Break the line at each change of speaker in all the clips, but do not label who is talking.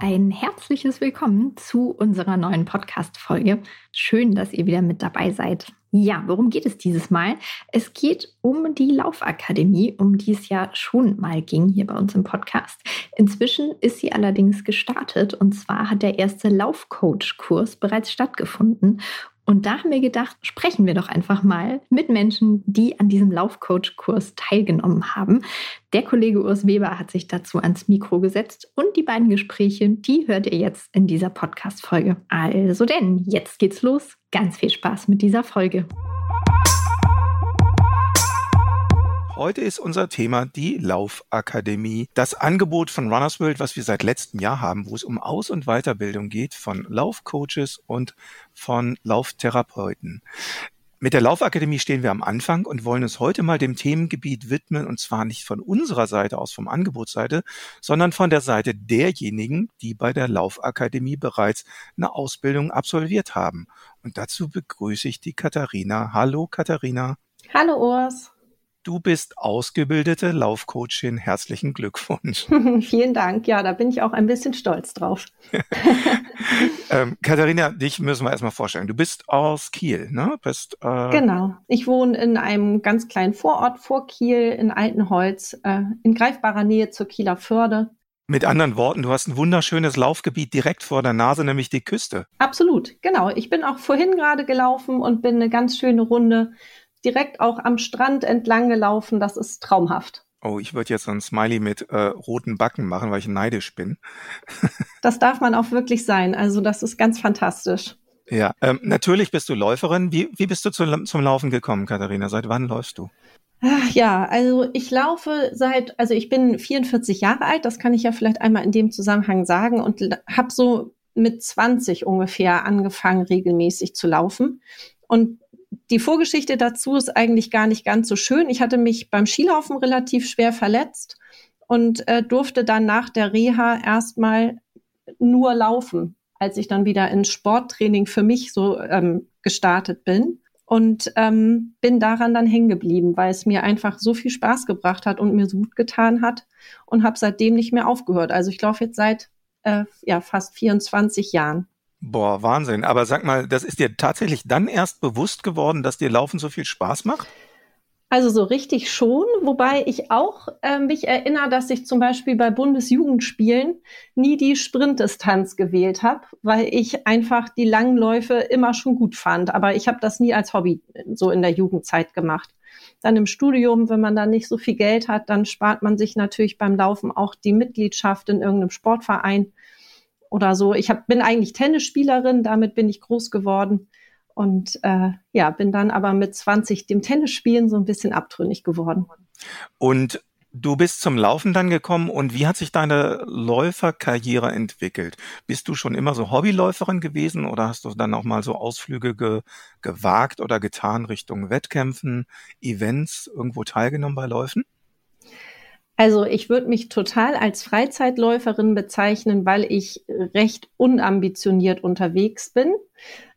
ein herzliches Willkommen zu unserer neuen Podcast-Folge. Schön, dass ihr wieder mit dabei seid. Ja, worum geht es dieses Mal? Es geht um die Laufakademie, um die es ja schon mal ging hier bei uns im Podcast. Inzwischen ist sie allerdings gestartet und zwar hat der erste Laufcoach-Kurs bereits stattgefunden und da haben wir gedacht, sprechen wir doch einfach mal mit Menschen, die an diesem Laufcoach-Kurs teilgenommen haben. Der Kollege Urs Weber hat sich dazu ans Mikro gesetzt und die beiden Gespräche, die hört ihr jetzt in dieser Podcast-Folge. Also denn, jetzt geht's los. Ganz viel Spaß mit dieser Folge.
Heute ist unser Thema die Laufakademie. Das Angebot von Runners World, was wir seit letztem Jahr haben, wo es um Aus- und Weiterbildung geht von Laufcoaches und von Lauftherapeuten. Mit der Laufakademie stehen wir am Anfang und wollen uns heute mal dem Themengebiet widmen, und zwar nicht von unserer Seite aus, vom Angebotsseite, sondern von der Seite derjenigen, die bei der Laufakademie bereits eine Ausbildung absolviert haben. Und dazu begrüße ich die Katharina. Hallo Katharina.
Hallo Urs.
Du bist ausgebildete Laufcoachin. Herzlichen Glückwunsch.
Vielen Dank. Ja, da bin ich auch ein bisschen stolz drauf.
ähm, Katharina, dich müssen wir erstmal vorstellen. Du bist aus Kiel, ne? Bist,
äh genau. Ich wohne in einem ganz kleinen Vorort vor Kiel in Altenholz, äh, in greifbarer Nähe zur Kieler Förde.
Mit anderen Worten, du hast ein wunderschönes Laufgebiet direkt vor der Nase, nämlich die Küste.
Absolut, genau. Ich bin auch vorhin gerade gelaufen und bin eine ganz schöne Runde direkt auch am Strand entlang gelaufen. Das ist traumhaft.
Oh, ich würde jetzt so ein Smiley mit äh, roten Backen machen, weil ich neidisch bin.
das darf man auch wirklich sein. Also das ist ganz fantastisch.
Ja, ähm, natürlich bist du Läuferin. Wie, wie bist du zu, zum Laufen gekommen, Katharina? Seit wann läufst du?
Ja, also ich laufe seit, also ich bin 44 Jahre alt, das kann ich ja vielleicht einmal in dem Zusammenhang sagen und habe so mit 20 ungefähr angefangen, regelmäßig zu laufen. Und die Vorgeschichte dazu ist eigentlich gar nicht ganz so schön. Ich hatte mich beim Skilaufen relativ schwer verletzt und äh, durfte dann nach der Reha erstmal nur laufen, als ich dann wieder ins Sporttraining für mich so ähm, gestartet bin. Und ähm, bin daran dann hängen geblieben, weil es mir einfach so viel Spaß gebracht hat und mir so gut getan hat und habe seitdem nicht mehr aufgehört. Also ich laufe jetzt seit äh, ja, fast 24 Jahren.
Boah, Wahnsinn. Aber sag mal, das ist dir tatsächlich dann erst bewusst geworden, dass dir Laufen so viel Spaß macht?
Also so richtig schon, wobei ich auch äh, mich erinnere, dass ich zum Beispiel bei Bundesjugendspielen nie die Sprintdistanz gewählt habe, weil ich einfach die langen Läufe immer schon gut fand. Aber ich habe das nie als Hobby so in der Jugendzeit gemacht. Dann im Studium, wenn man dann nicht so viel Geld hat, dann spart man sich natürlich beim Laufen auch die Mitgliedschaft in irgendeinem Sportverein oder so. Ich hab, bin eigentlich Tennisspielerin, damit bin ich groß geworden und äh, ja, bin dann aber mit 20 dem Tennisspielen so ein bisschen abtrünnig geworden.
Und du bist zum Laufen dann gekommen und wie hat sich deine Läuferkarriere entwickelt? Bist du schon immer so Hobbyläuferin gewesen oder hast du dann auch mal so Ausflüge ge gewagt oder getan Richtung Wettkämpfen, Events, irgendwo teilgenommen bei Läufen?
Also ich würde mich total als Freizeitläuferin bezeichnen, weil ich recht unambitioniert unterwegs bin.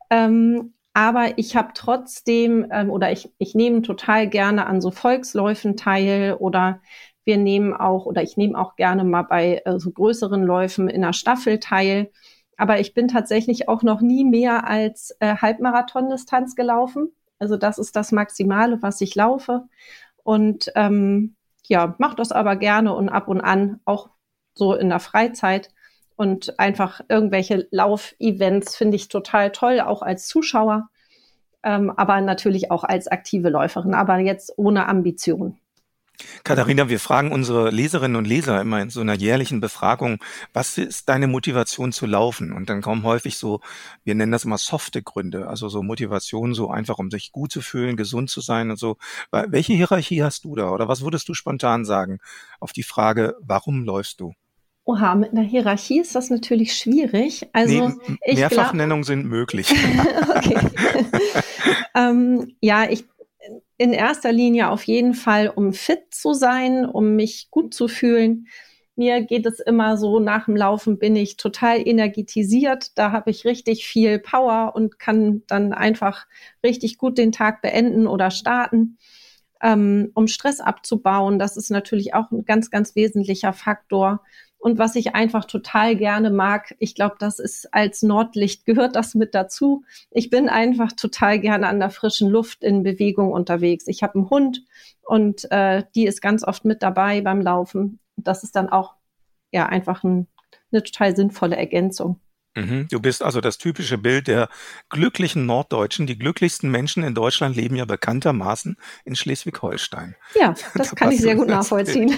Ähm, aber ich habe trotzdem ähm, oder ich, ich nehme total gerne an so Volksläufen teil oder wir nehmen auch oder ich nehme auch gerne mal bei äh, so größeren Läufen in einer Staffel teil. Aber ich bin tatsächlich auch noch nie mehr als äh, Halbmarathon-Distanz gelaufen. Also das ist das Maximale, was ich laufe. Und ähm, ja, mache das aber gerne und ab und an auch so in der Freizeit. Und einfach irgendwelche Laufevents finde ich total toll, auch als Zuschauer, ähm, aber natürlich auch als aktive Läuferin, aber jetzt ohne Ambition.
Katharina, wir fragen unsere Leserinnen und Leser immer in so einer jährlichen Befragung, was ist deine Motivation zu laufen? Und dann kommen häufig so, wir nennen das immer softe Gründe, also so Motivation, so einfach, um sich gut zu fühlen, gesund zu sein und so. Welche Hierarchie hast du da? Oder was würdest du spontan sagen auf die Frage, warum läufst du?
Oha, mit einer Hierarchie ist das natürlich schwierig. Also
nee, Mehrfachnennungen sind möglich.
okay. ähm, ja, ich in erster Linie auf jeden Fall, um fit zu sein, um mich gut zu fühlen. Mir geht es immer so, nach dem Laufen bin ich total energetisiert. Da habe ich richtig viel Power und kann dann einfach richtig gut den Tag beenden oder starten. Ähm, um Stress abzubauen, das ist natürlich auch ein ganz, ganz wesentlicher Faktor. Und was ich einfach total gerne mag, ich glaube, das ist als Nordlicht gehört das mit dazu. Ich bin einfach total gerne an der frischen Luft in Bewegung unterwegs. Ich habe einen Hund und äh, die ist ganz oft mit dabei beim Laufen. Das ist dann auch ja einfach ein, eine total sinnvolle Ergänzung.
Mhm. Du bist also das typische Bild der glücklichen Norddeutschen. Die glücklichsten Menschen in Deutschland leben ja bekanntermaßen in Schleswig-Holstein.
Ja, das da kann ich sehr gut nachvollziehen.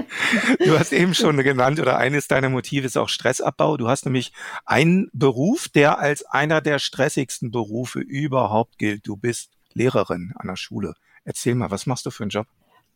du hast eben schon genannt, oder eines deiner Motive ist auch Stressabbau. Du hast nämlich einen Beruf, der als einer der stressigsten Berufe überhaupt gilt. Du bist Lehrerin an der Schule. Erzähl mal, was machst du für einen Job?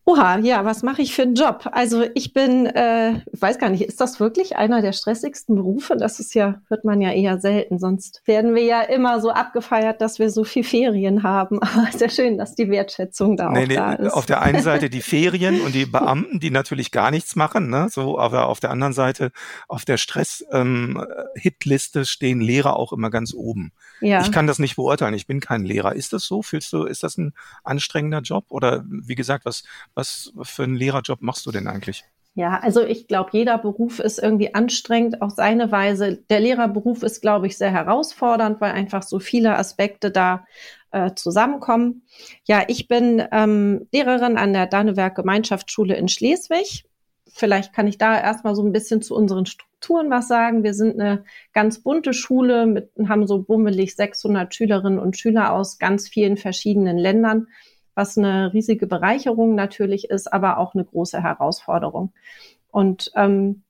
Oha, ja, was mache ich für einen Job? Also ich bin, äh, weiß gar nicht, ist das wirklich einer der stressigsten Berufe? Das ist ja, hört man ja eher selten. Sonst werden wir ja immer so abgefeiert, dass wir so viel Ferien haben. Aber sehr schön, dass die Wertschätzung da nee, auch nee, da ist.
Auf der einen Seite die Ferien und die Beamten, die natürlich gar nichts machen, ne? So, aber auf der anderen Seite, auf der Stress-Hitliste ähm, stehen Lehrer auch immer ganz oben. Ja. Ich kann das nicht beurteilen. Ich bin kein Lehrer. Ist das so? Fühlst du, ist das ein anstrengender Job? Oder wie gesagt, was was für einen Lehrerjob machst du denn eigentlich?
Ja, also ich glaube, jeder Beruf ist irgendwie anstrengend auf seine Weise. Der Lehrerberuf ist, glaube ich, sehr herausfordernd, weil einfach so viele Aspekte da äh, zusammenkommen. Ja, ich bin ähm, Lehrerin an der Dannewerk Gemeinschaftsschule in Schleswig. Vielleicht kann ich da erstmal so ein bisschen zu unseren Strukturen was sagen. Wir sind eine ganz bunte Schule mit, haben so bummelig 600 Schülerinnen und Schüler aus ganz vielen verschiedenen Ländern was eine riesige Bereicherung natürlich ist, aber auch eine große Herausforderung. Und ähm,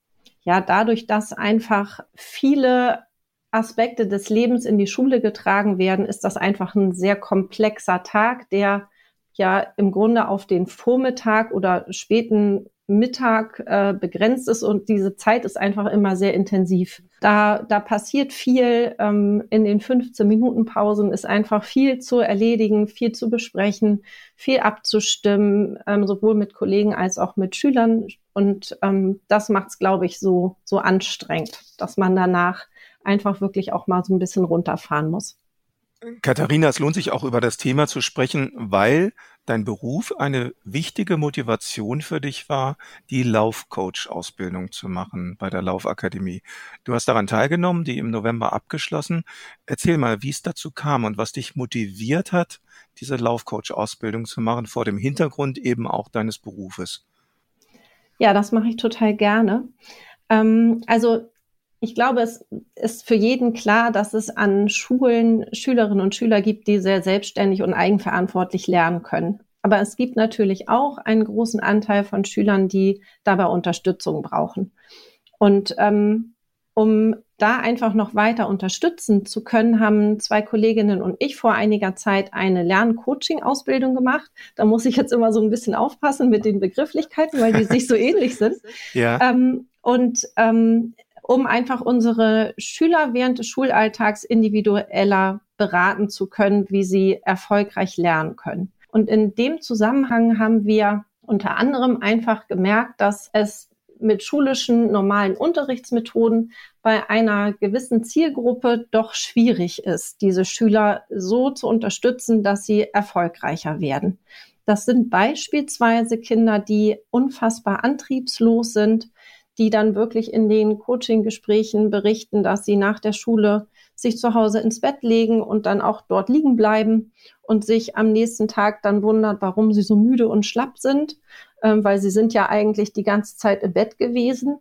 ja, dadurch, dass einfach viele Aspekte des Lebens in die Schule getragen werden, ist das einfach ein sehr komplexer Tag, der ja im Grunde auf den Vormittag oder späten Mittag äh, begrenzt ist und diese Zeit ist einfach immer sehr intensiv. Da, da passiert viel. Ähm, in den 15 Minuten Pausen ist einfach viel zu erledigen, viel zu besprechen, viel abzustimmen, ähm, sowohl mit Kollegen als auch mit Schülern. Und ähm, das macht es, glaube ich, so, so anstrengend, dass man danach einfach wirklich auch mal so ein bisschen runterfahren muss.
Katharina, es lohnt sich auch über das Thema zu sprechen, weil dein Beruf eine wichtige Motivation für dich war, die Laufcoach-Ausbildung zu machen bei der Laufakademie. Du hast daran teilgenommen, die im November abgeschlossen. Erzähl mal, wie es dazu kam und was dich motiviert hat, diese Laufcoach-Ausbildung zu machen, vor dem Hintergrund eben auch deines Berufes.
Ja, das mache ich total gerne. Ähm, also ich glaube, es ist für jeden klar, dass es an Schulen Schülerinnen und Schüler gibt, die sehr selbstständig und eigenverantwortlich lernen können. Aber es gibt natürlich auch einen großen Anteil von Schülern, die dabei Unterstützung brauchen. Und ähm, um da einfach noch weiter unterstützen zu können, haben zwei Kolleginnen und ich vor einiger Zeit eine Lern-Coaching-Ausbildung gemacht. Da muss ich jetzt immer so ein bisschen aufpassen mit den Begrifflichkeiten, weil die sich so ähnlich sind. Ja. Ähm, und ähm, um einfach unsere Schüler während des Schulalltags individueller beraten zu können, wie sie erfolgreich lernen können. Und in dem Zusammenhang haben wir unter anderem einfach gemerkt, dass es mit schulischen normalen Unterrichtsmethoden bei einer gewissen Zielgruppe doch schwierig ist, diese Schüler so zu unterstützen, dass sie erfolgreicher werden. Das sind beispielsweise Kinder, die unfassbar antriebslos sind, die dann wirklich in den Coaching-Gesprächen berichten, dass sie nach der Schule sich zu Hause ins Bett legen und dann auch dort liegen bleiben und sich am nächsten Tag dann wundert, warum sie so müde und schlapp sind, äh, weil sie sind ja eigentlich die ganze Zeit im Bett gewesen.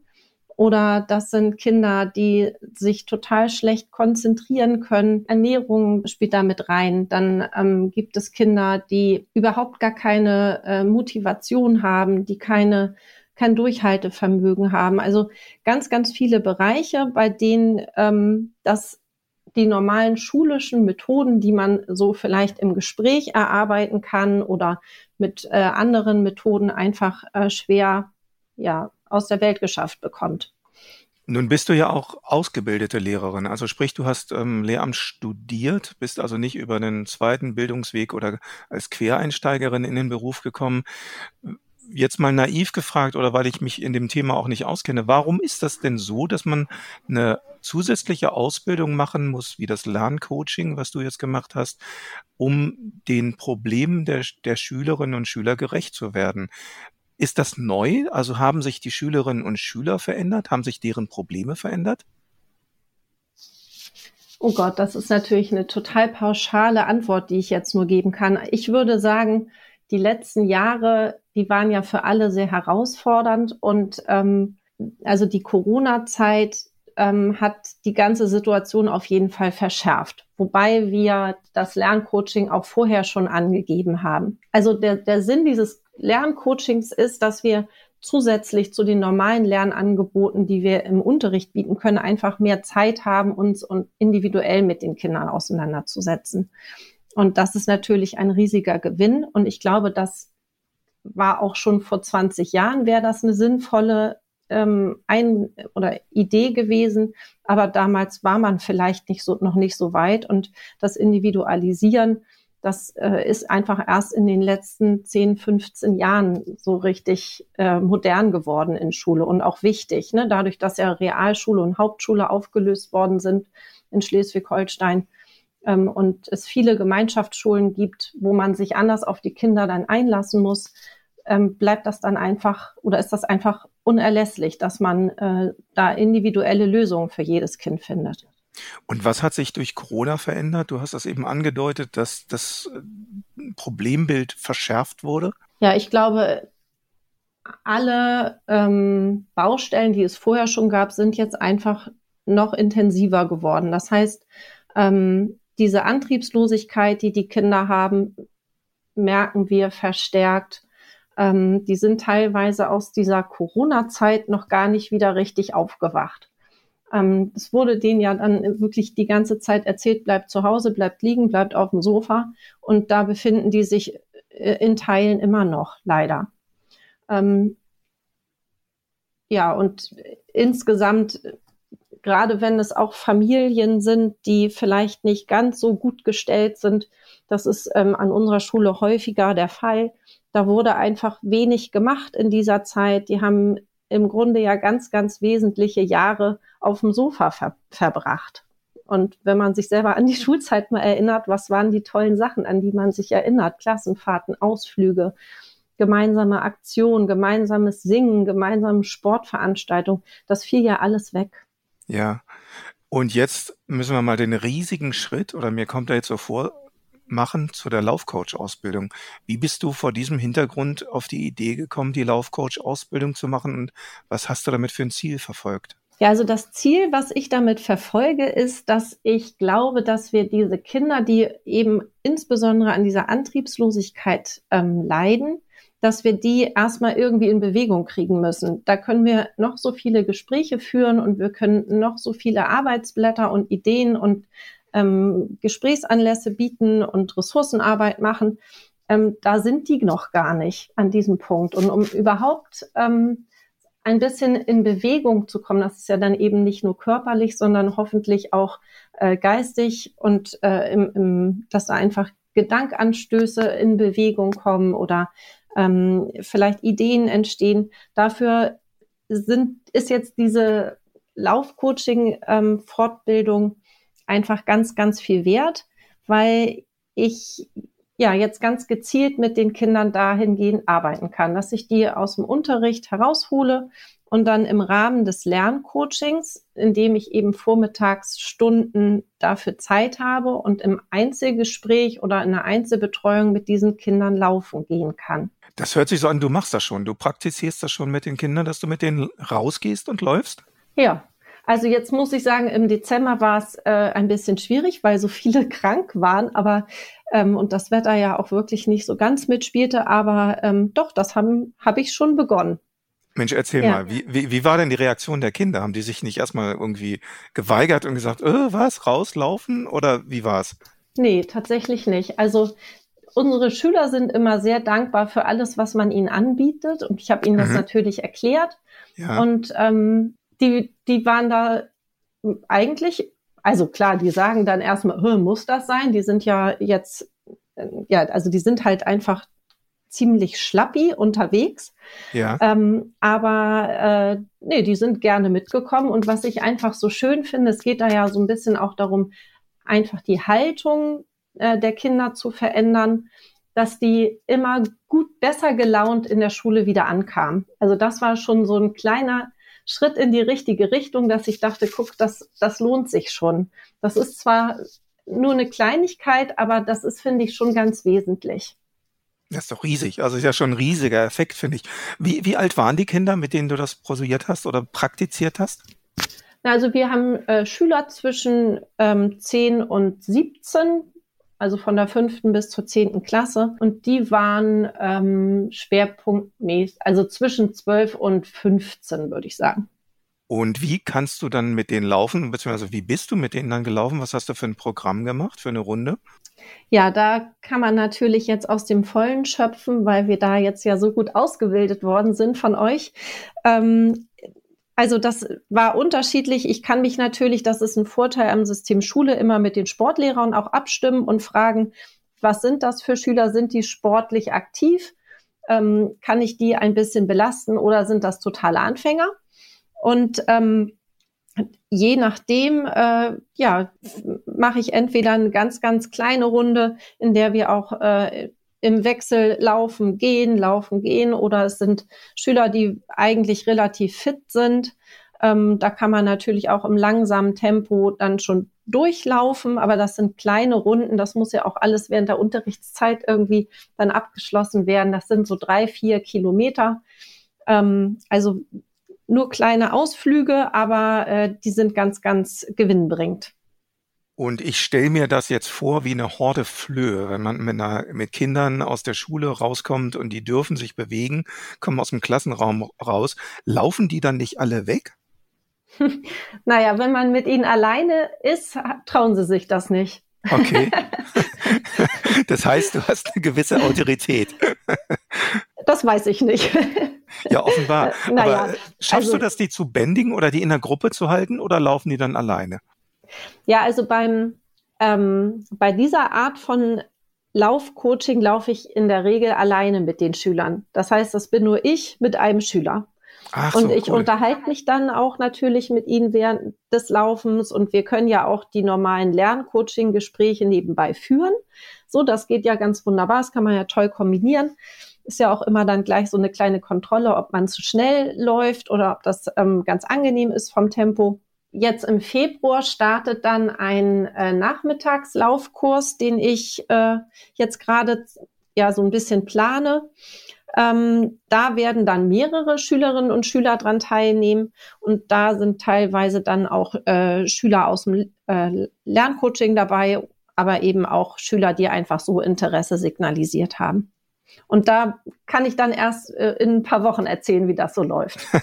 Oder das sind Kinder, die sich total schlecht konzentrieren können. Ernährung spielt da mit rein. Dann ähm, gibt es Kinder, die überhaupt gar keine äh, Motivation haben, die keine kein Durchhaltevermögen haben. Also ganz, ganz viele Bereiche, bei denen ähm, das die normalen schulischen Methoden, die man so vielleicht im Gespräch erarbeiten kann oder mit äh, anderen Methoden einfach äh, schwer ja, aus der Welt geschafft bekommt.
Nun bist du ja auch ausgebildete Lehrerin, also sprich, du hast ähm, Lehramt studiert, bist also nicht über einen zweiten Bildungsweg oder als Quereinsteigerin in den Beruf gekommen jetzt mal naiv gefragt oder weil ich mich in dem Thema auch nicht auskenne, warum ist das denn so, dass man eine zusätzliche Ausbildung machen muss, wie das Lerncoaching, was du jetzt gemacht hast, um den Problemen der, der Schülerinnen und Schüler gerecht zu werden? Ist das neu? Also haben sich die Schülerinnen und Schüler verändert? Haben sich deren Probleme verändert?
Oh Gott, das ist natürlich eine total pauschale Antwort, die ich jetzt nur geben kann. Ich würde sagen, die letzten Jahre, die waren ja für alle sehr herausfordernd und ähm, also die Corona-Zeit ähm, hat die ganze Situation auf jeden Fall verschärft, wobei wir das Lerncoaching auch vorher schon angegeben haben. Also der, der Sinn dieses Lerncoachings ist, dass wir zusätzlich zu den normalen Lernangeboten, die wir im Unterricht bieten können, einfach mehr Zeit haben, uns und individuell mit den Kindern auseinanderzusetzen. Und das ist natürlich ein riesiger Gewinn. Und ich glaube, das war auch schon vor 20 Jahren, wäre das eine sinnvolle ähm, ein oder Idee gewesen. Aber damals war man vielleicht nicht so, noch nicht so weit. Und das Individualisieren das äh, ist einfach erst in den letzten 10, 15 Jahren so richtig äh, modern geworden in Schule und auch wichtig. Ne? Dadurch, dass ja Realschule und Hauptschule aufgelöst worden sind in Schleswig-Holstein ähm, und es viele Gemeinschaftsschulen gibt, wo man sich anders auf die Kinder dann einlassen muss, ähm, bleibt das dann einfach oder ist das einfach unerlässlich, dass man äh, da individuelle Lösungen für jedes Kind findet.
Und was hat sich durch Corona verändert? Du hast das eben angedeutet, dass das äh, Problembild verschärft wurde.
Ja, ich glaube, alle ähm, Baustellen, die es vorher schon gab, sind jetzt einfach noch intensiver geworden. Das heißt, ähm, diese Antriebslosigkeit, die die Kinder haben, merken wir verstärkt. Ähm, die sind teilweise aus dieser Corona-Zeit noch gar nicht wieder richtig aufgewacht. Ähm, es wurde denen ja dann wirklich die ganze Zeit erzählt, bleibt zu Hause, bleibt liegen, bleibt auf dem Sofa. Und da befinden die sich äh, in Teilen immer noch, leider. Ähm, ja, und insgesamt, gerade wenn es auch Familien sind, die vielleicht nicht ganz so gut gestellt sind, das ist ähm, an unserer Schule häufiger der Fall. Da wurde einfach wenig gemacht in dieser Zeit. Die haben im Grunde ja ganz, ganz wesentliche Jahre auf dem Sofa ver verbracht. Und wenn man sich selber an die Schulzeit mal erinnert, was waren die tollen Sachen, an die man sich erinnert? Klassenfahrten, Ausflüge, gemeinsame Aktion, gemeinsames Singen, gemeinsame Sportveranstaltungen, das fiel ja alles weg.
Ja. Und jetzt müssen wir mal den riesigen Schritt, oder mir kommt da jetzt so vor, machen zu der Laufcoach-Ausbildung. Wie bist du vor diesem Hintergrund auf die Idee gekommen, die Laufcoach-Ausbildung zu machen und was hast du damit für ein Ziel verfolgt?
Ja, also das Ziel, was ich damit verfolge, ist, dass ich glaube, dass wir diese Kinder, die eben insbesondere an dieser Antriebslosigkeit ähm, leiden, dass wir die erstmal irgendwie in Bewegung kriegen müssen. Da können wir noch so viele Gespräche führen und wir können noch so viele Arbeitsblätter und Ideen und ähm, Gesprächsanlässe bieten und Ressourcenarbeit machen. Ähm, da sind die noch gar nicht an diesem Punkt. Und um überhaupt ähm, ein bisschen in Bewegung zu kommen, das ist ja dann eben nicht nur körperlich, sondern hoffentlich auch äh, geistig und äh, im, im, dass da einfach Gedankanstöße in Bewegung kommen oder ähm, vielleicht Ideen entstehen. Dafür sind, ist jetzt diese Laufcoaching-Fortbildung ähm, einfach ganz, ganz viel wert, weil ich ja jetzt ganz gezielt mit den Kindern dahingehend arbeiten kann, dass ich die aus dem Unterricht heraushole und dann im Rahmen des Lerncoachings, indem ich eben vormittags Stunden dafür Zeit habe und im Einzelgespräch oder in einer Einzelbetreuung mit diesen Kindern laufen gehen kann.
Das hört sich so an, du machst das schon, du praktizierst das schon mit den Kindern, dass du mit denen rausgehst und läufst?
Ja, also jetzt muss ich sagen, im Dezember war es äh, ein bisschen schwierig, weil so viele krank waren, aber ähm, und das Wetter ja auch wirklich nicht so ganz mitspielte, aber ähm, doch, das habe hab ich schon begonnen.
Mensch, erzähl ja. mal, wie, wie, wie war denn die Reaktion der Kinder? Haben die sich nicht erstmal irgendwie geweigert und gesagt, äh, was, rauslaufen oder wie war's?
Nee, tatsächlich nicht. Also unsere Schüler sind immer sehr dankbar für alles, was man ihnen anbietet und ich habe ihnen das mhm. natürlich erklärt. Ja. Und ähm, die, die waren da eigentlich, also klar, die sagen dann erstmal, muss das sein? Die sind ja jetzt, ja, also die sind halt einfach ziemlich schlappi unterwegs. Ja. Ähm, aber äh, nee, die sind gerne mitgekommen. Und was ich einfach so schön finde, es geht da ja so ein bisschen auch darum, einfach die Haltung äh, der Kinder zu verändern. dass die immer gut, besser gelaunt in der Schule wieder ankamen. Also das war schon so ein kleiner Schritt in die richtige Richtung, dass ich dachte, guck, das, das lohnt sich schon. Das ist zwar nur eine Kleinigkeit, aber das ist, finde ich, schon ganz wesentlich.
Das ist doch riesig. Also ist ja schon ein riesiger Effekt, finde ich. Wie, wie alt waren die Kinder, mit denen du das prosuiert hast oder praktiziert hast?
Also wir haben äh, Schüler zwischen ähm, 10 und 17, also von der fünften bis zur zehnten Klasse. Und die waren ähm, schwerpunktmäßig, also zwischen 12 und 15, würde ich sagen.
Und wie kannst du dann mit denen laufen, beziehungsweise wie bist du mit denen dann gelaufen? Was hast du für ein Programm gemacht, für eine Runde?
Ja, da kann man natürlich jetzt aus dem Vollen schöpfen, weil wir da jetzt ja so gut ausgebildet worden sind von euch. Ähm, also das war unterschiedlich. Ich kann mich natürlich, das ist ein Vorteil am System Schule, immer mit den Sportlehrern auch abstimmen und fragen, was sind das für Schüler? Sind die sportlich aktiv? Ähm, kann ich die ein bisschen belasten oder sind das totale Anfänger? Und ähm, je nachdem, äh, ja, mache ich entweder eine ganz, ganz kleine Runde, in der wir auch äh, im Wechsel laufen, gehen, laufen, gehen oder es sind Schüler, die eigentlich relativ fit sind. Ähm, da kann man natürlich auch im langsamen Tempo dann schon durchlaufen, aber das sind kleine Runden. Das muss ja auch alles während der Unterrichtszeit irgendwie dann abgeschlossen werden. Das sind so drei, vier Kilometer. Ähm, also nur kleine Ausflüge, aber äh, die sind ganz, ganz gewinnbringend.
Und ich stelle mir das jetzt vor wie eine Horde Flöhe, wenn man mit, einer, mit Kindern aus der Schule rauskommt und die dürfen sich bewegen, kommen aus dem Klassenraum raus. Laufen die dann nicht alle weg?
naja, wenn man mit ihnen alleine ist, trauen sie sich das nicht.
Okay. das heißt, du hast eine gewisse Autorität.
Das weiß ich nicht.
Ja, offenbar. naja, Aber schaffst also, du das, die zu bändigen oder die in der Gruppe zu halten oder laufen die dann alleine?
Ja, also beim, ähm, bei dieser Art von Laufcoaching laufe ich in der Regel alleine mit den Schülern. Das heißt, das bin nur ich mit einem Schüler. Ach und so, ich cool. unterhalte mich dann auch natürlich mit ihnen während des Laufens und wir können ja auch die normalen Lerncoaching-Gespräche nebenbei führen. So, das geht ja ganz wunderbar. Das kann man ja toll kombinieren. Ist ja auch immer dann gleich so eine kleine Kontrolle, ob man zu schnell läuft oder ob das ähm, ganz angenehm ist vom Tempo jetzt im Februar startet dann ein äh, Nachmittagslaufkurs, den ich äh, jetzt gerade ja so ein bisschen plane. Ähm, da werden dann mehrere Schülerinnen und Schüler dran teilnehmen und da sind teilweise dann auch äh, Schüler aus dem äh, Lerncoaching dabei, aber eben auch Schüler, die einfach so Interesse signalisiert haben. Und da kann ich dann erst äh, in ein paar Wochen erzählen, wie das so läuft.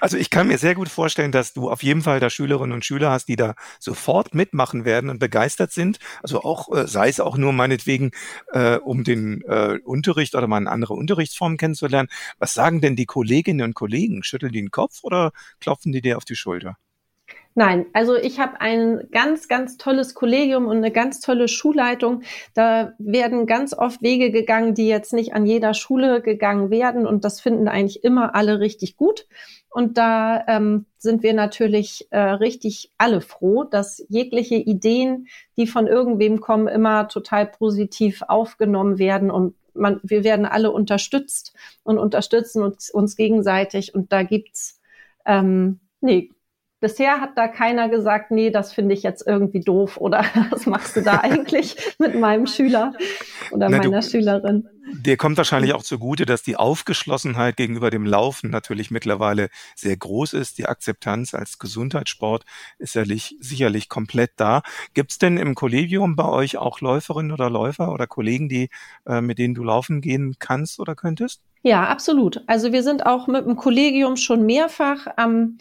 Also ich kann mir sehr gut vorstellen, dass du auf jeden Fall da Schülerinnen und Schüler hast, die da sofort mitmachen werden und begeistert sind. Also auch, äh, sei es auch nur meinetwegen, äh, um den äh, Unterricht oder mal eine andere Unterrichtsform kennenzulernen. Was sagen denn die Kolleginnen und Kollegen? Schütteln die den Kopf oder klopfen die dir auf die Schulter?
Nein, also ich habe ein ganz, ganz tolles Kollegium und eine ganz tolle Schulleitung. Da werden ganz oft Wege gegangen, die jetzt nicht an jeder Schule gegangen werden. Und das finden eigentlich immer alle richtig gut. Und da ähm, sind wir natürlich äh, richtig alle froh, dass jegliche Ideen, die von irgendwem kommen, immer total positiv aufgenommen werden und man, wir werden alle unterstützt und unterstützen uns, uns gegenseitig. Und da gibt's ähm, nee, Bisher hat da keiner gesagt, nee, das finde ich jetzt irgendwie doof oder was machst du da eigentlich mit meinem Schüler oder Na, meiner du, Schülerin.
Dir kommt wahrscheinlich auch zugute, dass die Aufgeschlossenheit gegenüber dem Laufen natürlich mittlerweile sehr groß ist. Die Akzeptanz als Gesundheitssport ist sicherlich, sicherlich komplett da. Gibt es denn im Kollegium bei euch auch Läuferinnen oder Läufer oder Kollegen, die äh, mit denen du laufen gehen kannst oder könntest?
Ja, absolut. Also wir sind auch mit dem Kollegium schon mehrfach am ähm,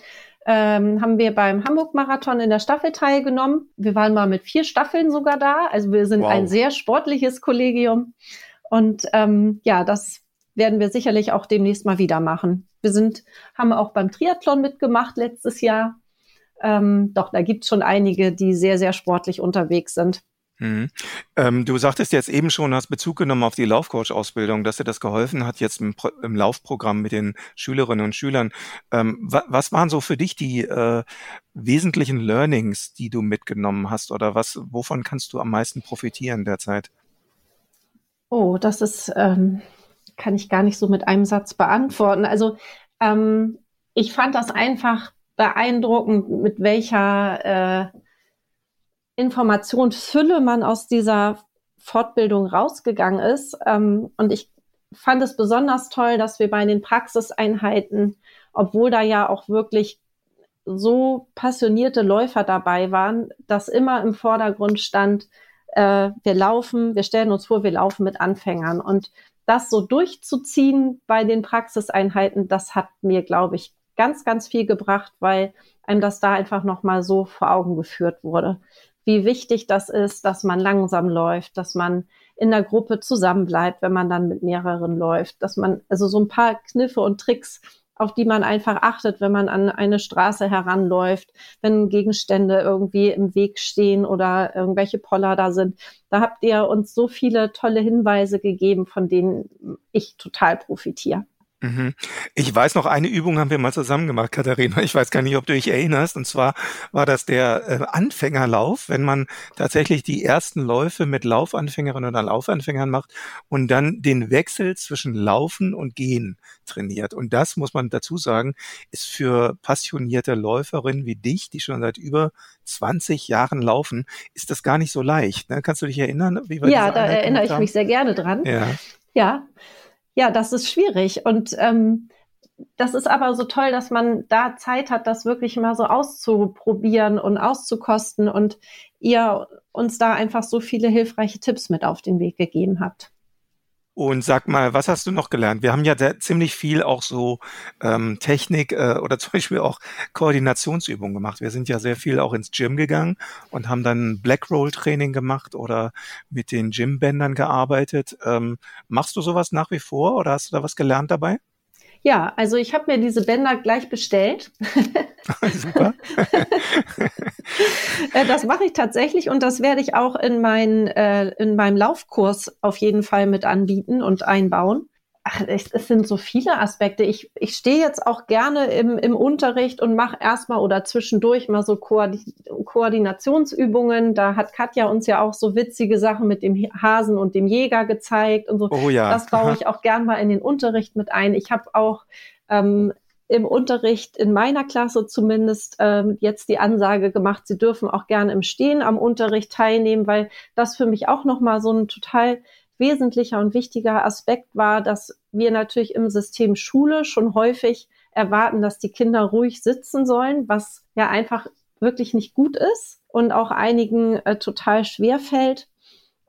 haben wir beim Hamburg-Marathon in der Staffel teilgenommen. Wir waren mal mit vier Staffeln sogar da. Also wir sind wow. ein sehr sportliches Kollegium. Und ähm, ja, das werden wir sicherlich auch demnächst mal wieder machen. Wir sind, haben auch beim Triathlon mitgemacht letztes Jahr. Ähm, doch, da gibt es schon einige, die sehr, sehr sportlich unterwegs sind.
Mhm. Ähm, du sagtest jetzt eben schon, hast Bezug genommen auf die Laufcoach-Ausbildung, dass dir das geholfen hat jetzt im, im, Laufprogramm mit den Schülerinnen und Schülern. Ähm, wa was waren so für dich die äh, wesentlichen Learnings, die du mitgenommen hast oder was, wovon kannst du am meisten profitieren derzeit?
Oh, das ist, ähm, kann ich gar nicht so mit einem Satz beantworten. Also ähm, ich fand das einfach beeindruckend, mit welcher äh, Informationsfülle man aus dieser Fortbildung rausgegangen ist. Ähm, und ich fand es besonders toll, dass wir bei den Praxiseinheiten, obwohl da ja auch wirklich so passionierte Läufer dabei waren, dass immer im Vordergrund stand, äh, wir laufen, wir stellen uns vor, wir laufen mit Anfängern. Und das so durchzuziehen bei den Praxiseinheiten, das hat mir, glaube ich, ganz, ganz viel gebracht, weil einem das da einfach nochmal so vor Augen geführt wurde wie wichtig das ist, dass man langsam läuft, dass man in der Gruppe zusammenbleibt, wenn man dann mit mehreren läuft, dass man also so ein paar Kniffe und Tricks, auf die man einfach achtet, wenn man an eine Straße heranläuft, wenn Gegenstände irgendwie im Weg stehen oder irgendwelche Poller da sind. Da habt ihr uns so viele tolle Hinweise gegeben, von denen ich total profitiere.
Mhm. Ich weiß noch, eine Übung haben wir mal zusammen gemacht, Katharina. Ich weiß gar nicht, ob du dich erinnerst. Und zwar war das der äh, Anfängerlauf, wenn man tatsächlich die ersten Läufe mit Laufanfängerinnen oder Laufanfängern macht und dann den Wechsel zwischen Laufen und Gehen trainiert. Und das muss man dazu sagen, ist für passionierte Läuferinnen wie dich, die schon seit über 20 Jahren laufen, ist das gar nicht so leicht. Ne? Kannst du dich erinnern?
Wie wir ja, da erinnere ich mich sehr gerne dran. Ja. Ja, ja, das ist schwierig. Und ähm, das ist aber so toll, dass man da Zeit hat, das wirklich mal so auszuprobieren und auszukosten und ihr uns da einfach so viele hilfreiche Tipps mit auf den Weg gegeben habt.
Und sag mal, was hast du noch gelernt? Wir haben ja ziemlich viel auch so ähm, Technik äh, oder zum Beispiel auch Koordinationsübungen gemacht. Wir sind ja sehr viel auch ins Gym gegangen und haben dann Black Roll Training gemacht oder mit den Gymbändern gearbeitet. Ähm, machst du sowas nach wie vor oder hast du da was gelernt dabei?
Ja, also ich habe mir diese Bänder gleich bestellt. Super. Äh, das mache ich tatsächlich und das werde ich auch in, mein, äh, in meinem Laufkurs auf jeden Fall mit anbieten und einbauen. Ach, es, es sind so viele Aspekte. Ich, ich stehe jetzt auch gerne im, im Unterricht und mache erstmal oder zwischendurch mal so Koordin Koordinationsübungen. Da hat Katja uns ja auch so witzige Sachen mit dem Hasen und dem Jäger gezeigt und so. Oh ja. Das baue ich auch gern mal in den Unterricht mit ein. Ich habe auch ähm, im Unterricht in meiner Klasse zumindest ähm, jetzt die Ansage gemacht, sie dürfen auch gerne im Stehen am Unterricht teilnehmen, weil das für mich auch nochmal so ein total wesentlicher und wichtiger Aspekt war, dass wir natürlich im System Schule schon häufig erwarten, dass die Kinder ruhig sitzen sollen, was ja einfach wirklich nicht gut ist und auch einigen äh, total schwer fällt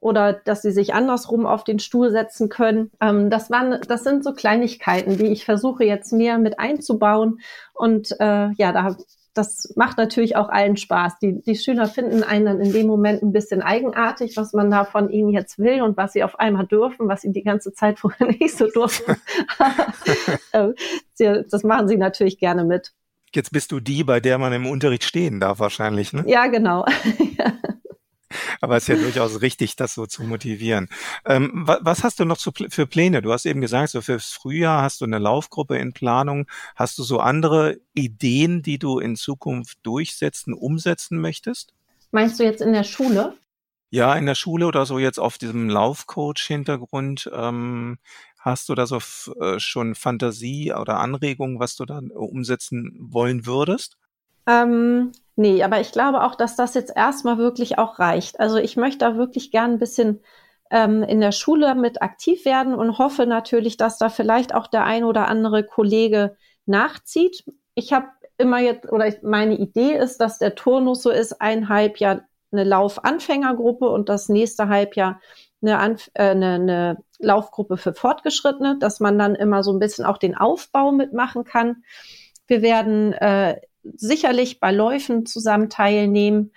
oder dass sie sich andersrum auf den Stuhl setzen können. Ähm, das waren, das sind so Kleinigkeiten, die ich versuche jetzt mehr mit einzubauen. Und äh, ja, da das macht natürlich auch allen Spaß. Die, die Schüler finden einen dann in dem Moment ein bisschen eigenartig, was man da von ihnen jetzt will und was sie auf einmal dürfen, was sie die ganze Zeit vorher nicht so durften. Äh, das machen sie natürlich gerne mit.
Jetzt bist du die, bei der man im Unterricht stehen darf wahrscheinlich, ne?
Ja, genau.
Aber es ist ja durchaus richtig, das so zu motivieren. Ähm, was, was, hast du noch zu, für Pläne? Du hast eben gesagt, so fürs Frühjahr hast du eine Laufgruppe in Planung. Hast du so andere Ideen, die du in Zukunft durchsetzen, umsetzen möchtest?
Meinst du jetzt in der Schule?
Ja, in der Schule oder so jetzt auf diesem Laufcoach-Hintergrund. Ähm, hast du da so äh, schon Fantasie oder Anregungen, was du dann umsetzen wollen würdest?
Ähm, nee, aber ich glaube auch, dass das jetzt erstmal wirklich auch reicht. Also ich möchte da wirklich gern ein bisschen ähm, in der Schule mit aktiv werden und hoffe natürlich, dass da vielleicht auch der ein oder andere Kollege nachzieht. Ich habe immer jetzt, oder ich, meine Idee ist, dass der Turnus so ist, ein Halbjahr eine Laufanfängergruppe und das nächste Halbjahr eine, Anf äh, eine, eine Laufgruppe für Fortgeschrittene, dass man dann immer so ein bisschen auch den Aufbau mitmachen kann. Wir werden äh, sicherlich bei Läufen zusammen teilnehmen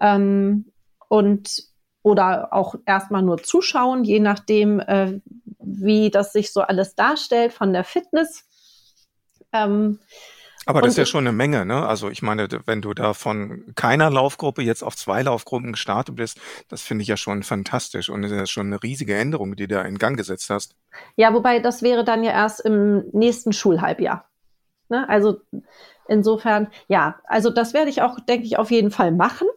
ähm, und oder auch erstmal nur zuschauen, je nachdem, äh, wie das sich so alles darstellt von der Fitness.
Ähm, aber das ist ja schon eine Menge, ne? Also ich meine, wenn du da von keiner Laufgruppe jetzt auf zwei Laufgruppen gestartet bist, das finde ich ja schon fantastisch und das ist ja schon eine riesige Änderung, die du da in Gang gesetzt hast.
Ja, wobei das wäre dann ja erst im nächsten Schulhalbjahr. Ne? Also insofern, ja, also das werde ich auch, denke ich, auf jeden Fall machen.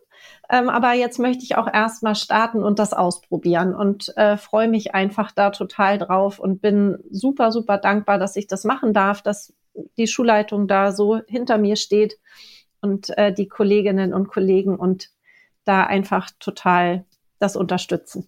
Ähm, aber jetzt möchte ich auch erstmal starten und das ausprobieren und äh, freue mich einfach da total drauf und bin super, super dankbar, dass ich das machen darf, dass die Schulleitung da so hinter mir steht und äh, die Kolleginnen und Kollegen und da einfach total das unterstützen.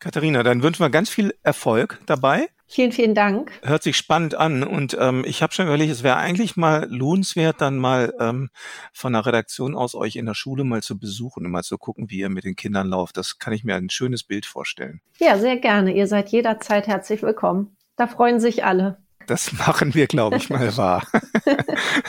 Katharina, dann wünschen wir ganz viel Erfolg dabei.
Vielen, vielen Dank.
Hört sich spannend an und ähm, ich habe schon überlegt, es wäre eigentlich mal lohnenswert, dann mal ähm, von der Redaktion aus euch in der Schule mal zu besuchen und mal zu gucken, wie ihr mit den Kindern lauft. Das kann ich mir ein schönes Bild vorstellen.
Ja, sehr gerne. Ihr seid jederzeit herzlich willkommen. Da freuen sich alle.
Das machen wir, glaube ich, mal wahr.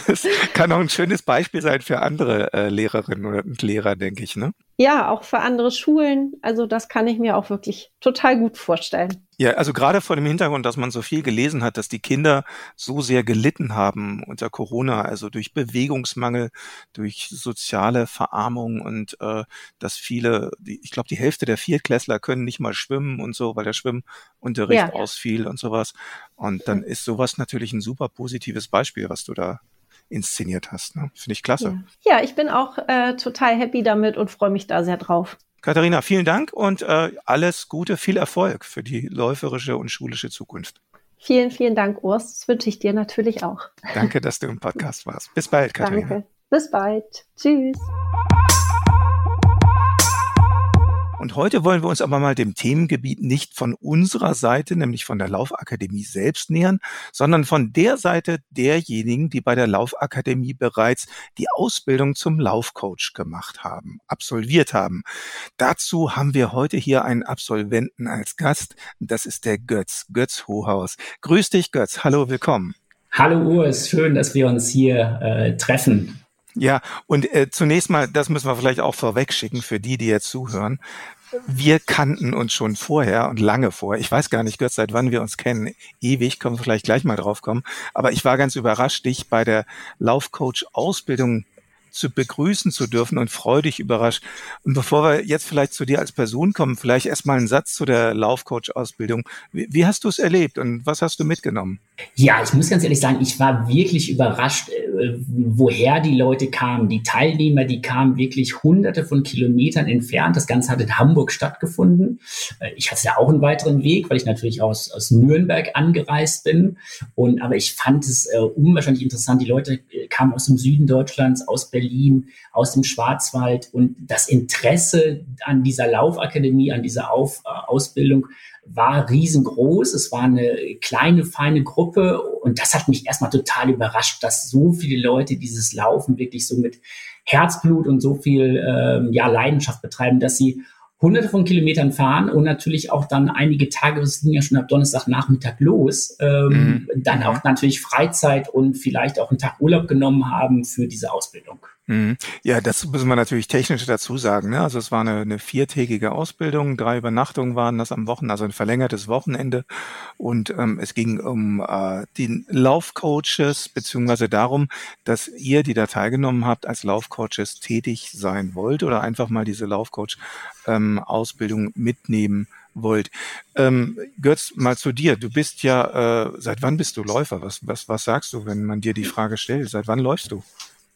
Das kann auch ein schönes Beispiel sein für andere äh, Lehrerinnen und Lehrer, denke ich, ne?
Ja, auch für andere Schulen. Also das kann ich mir auch wirklich total gut vorstellen.
Ja, also gerade vor dem Hintergrund, dass man so viel gelesen hat, dass die Kinder so sehr gelitten haben unter Corona, also durch Bewegungsmangel, durch soziale Verarmung und äh, dass viele, die, ich glaube, die Hälfte der Viertklässler können nicht mal schwimmen und so, weil der Schwimmunterricht ja. ausfiel und sowas. Und dann ist sowas natürlich ein super positives Beispiel, was du da inszeniert hast. Ne? Finde ich klasse.
Ja. ja, ich bin auch äh, total happy damit und freue mich da sehr drauf.
Katharina, vielen Dank und äh, alles Gute, viel Erfolg für die läuferische und schulische Zukunft.
Vielen, vielen Dank, Urs. Das wünsche ich dir natürlich auch.
Danke, dass du im Podcast warst. Bis bald, Katharina. Danke.
Bis bald. Tschüss.
Und heute wollen wir uns aber mal dem Themengebiet nicht von unserer Seite, nämlich von der Laufakademie selbst nähern, sondern von der Seite derjenigen, die bei der Laufakademie bereits die Ausbildung zum Laufcoach gemacht haben, absolviert haben. Dazu haben wir heute hier einen Absolventen als Gast. Das ist der Götz, Götz Hohaus. Grüß dich, Götz. Hallo, willkommen.
Hallo Urs, schön, dass wir uns hier äh, treffen.
Ja, und äh, zunächst mal, das müssen wir vielleicht auch vorwegschicken für die, die jetzt zuhören wir kannten uns schon vorher und lange vorher. Ich weiß gar nicht, Gott, seit wann wir uns kennen. Ewig, können wir vielleicht gleich mal drauf kommen. Aber ich war ganz überrascht, dich bei der Laufcoach-Ausbildung zu begrüßen zu dürfen und freudig überrascht. Und bevor wir jetzt vielleicht zu dir als Person kommen, vielleicht erstmal einen Satz zu der Laufcoach-Ausbildung. Wie, wie, hast du es erlebt und was hast du mitgenommen?
Ja, ich muss ganz ehrlich sagen, ich war wirklich überrascht, äh, woher die Leute kamen. Die Teilnehmer, die kamen wirklich hunderte von Kilometern entfernt. Das Ganze hat in Hamburg stattgefunden. Äh, ich hatte ja auch einen weiteren Weg, weil ich natürlich aus, aus Nürnberg angereist bin. Und, aber ich fand es äh, unwahrscheinlich interessant. Die Leute äh, kamen aus dem Süden Deutschlands, aus Berlin, Berlin, aus dem Schwarzwald. Und das Interesse an dieser Laufakademie, an dieser Auf, äh, Ausbildung war riesengroß. Es war eine kleine, feine Gruppe. Und das hat mich erstmal total überrascht, dass so viele Leute dieses Laufen wirklich so mit Herzblut und so viel ähm, ja, Leidenschaft betreiben, dass sie hunderte von Kilometern fahren und natürlich auch dann einige Tage, das ging ja schon ab Donnerstagnachmittag los, ähm, mhm. dann auch natürlich Freizeit und vielleicht auch einen Tag Urlaub genommen haben für diese Ausbildung.
Mhm. Ja, das müssen wir natürlich technisch dazu sagen. Ne? Also es war eine, eine viertägige Ausbildung, drei Übernachtungen waren das am Wochenende, also ein verlängertes Wochenende. Und ähm, es ging um äh, die Laufcoaches, beziehungsweise darum, dass ihr, die da teilgenommen habt, als Laufcoaches tätig sein wollt oder einfach mal diese Laufcoach-Ausbildung ähm, mitnehmen wollt. Ähm, Götz, mal zu dir. Du bist ja, äh, seit wann bist du Läufer? Was, was, was sagst du, wenn man dir die Frage stellt? Seit wann läufst du?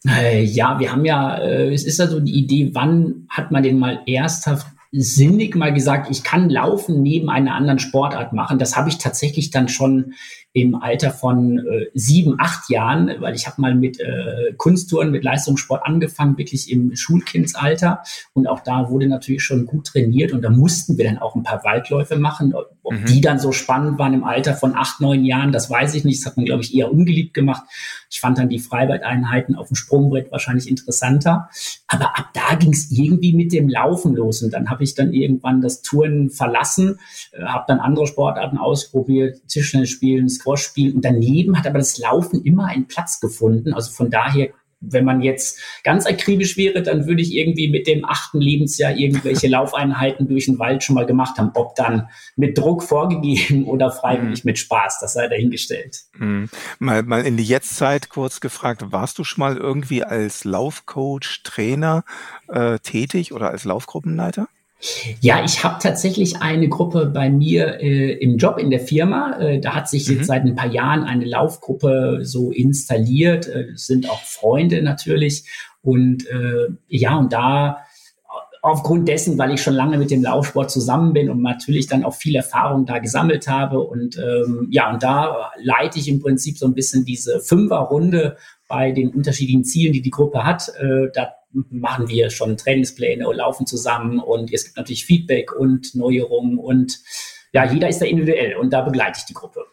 Äh, ja, wir haben ja, äh, es ist ja so die Idee, wann hat man den mal ernsthaft sinnig mal gesagt, ich kann Laufen neben einer anderen Sportart machen. Das habe ich tatsächlich dann schon im Alter von äh, sieben, acht Jahren, weil ich habe mal mit äh, Kunsttouren, mit Leistungssport angefangen, wirklich im Schulkindsalter. Und auch da wurde natürlich schon gut trainiert und da mussten wir dann auch ein paar Waldläufe machen. Ob mhm. die dann so spannend waren im Alter von acht, neun Jahren, das weiß ich nicht. Das hat man, glaube ich, eher ungeliebt gemacht. Ich fand dann die Freiweiteinheiten auf dem Sprungbrett wahrscheinlich interessanter. Aber ab da ging es irgendwie mit dem Laufen los. Und dann habe ich dann irgendwann das Touren verlassen, äh, habe dann andere Sportarten ausprobiert, Tischtennis spielen, Squash spielen. Und daneben hat aber das Laufen immer einen Platz gefunden. Also von daher wenn man jetzt ganz akribisch wäre, dann würde ich irgendwie mit dem achten Lebensjahr irgendwelche Laufeinheiten durch den Wald schon mal gemacht haben. Ob dann mit Druck vorgegeben oder freiwillig mhm. mit Spaß, das sei dahingestellt.
Mhm. Mal, mal in die Jetztzeit kurz gefragt, warst du schon mal irgendwie als Laufcoach, Trainer äh, tätig oder als Laufgruppenleiter?
Ja, ich habe tatsächlich eine Gruppe bei mir äh, im Job in der Firma. Äh, da hat sich mhm. jetzt seit ein paar Jahren eine Laufgruppe so installiert. Äh, sind auch Freunde natürlich. Und äh, ja, und da aufgrund dessen, weil ich schon lange mit dem Laufsport zusammen bin und natürlich dann auch viel Erfahrung da gesammelt habe. Und ähm, ja, und da leite ich im Prinzip so ein bisschen diese Fünferrunde bei den unterschiedlichen Zielen, die die Gruppe hat. Äh, da machen wir schon Trainingspläne und laufen zusammen und es gibt natürlich Feedback und Neuerungen und ja, jeder ist da individuell und da begleite ich die Gruppe.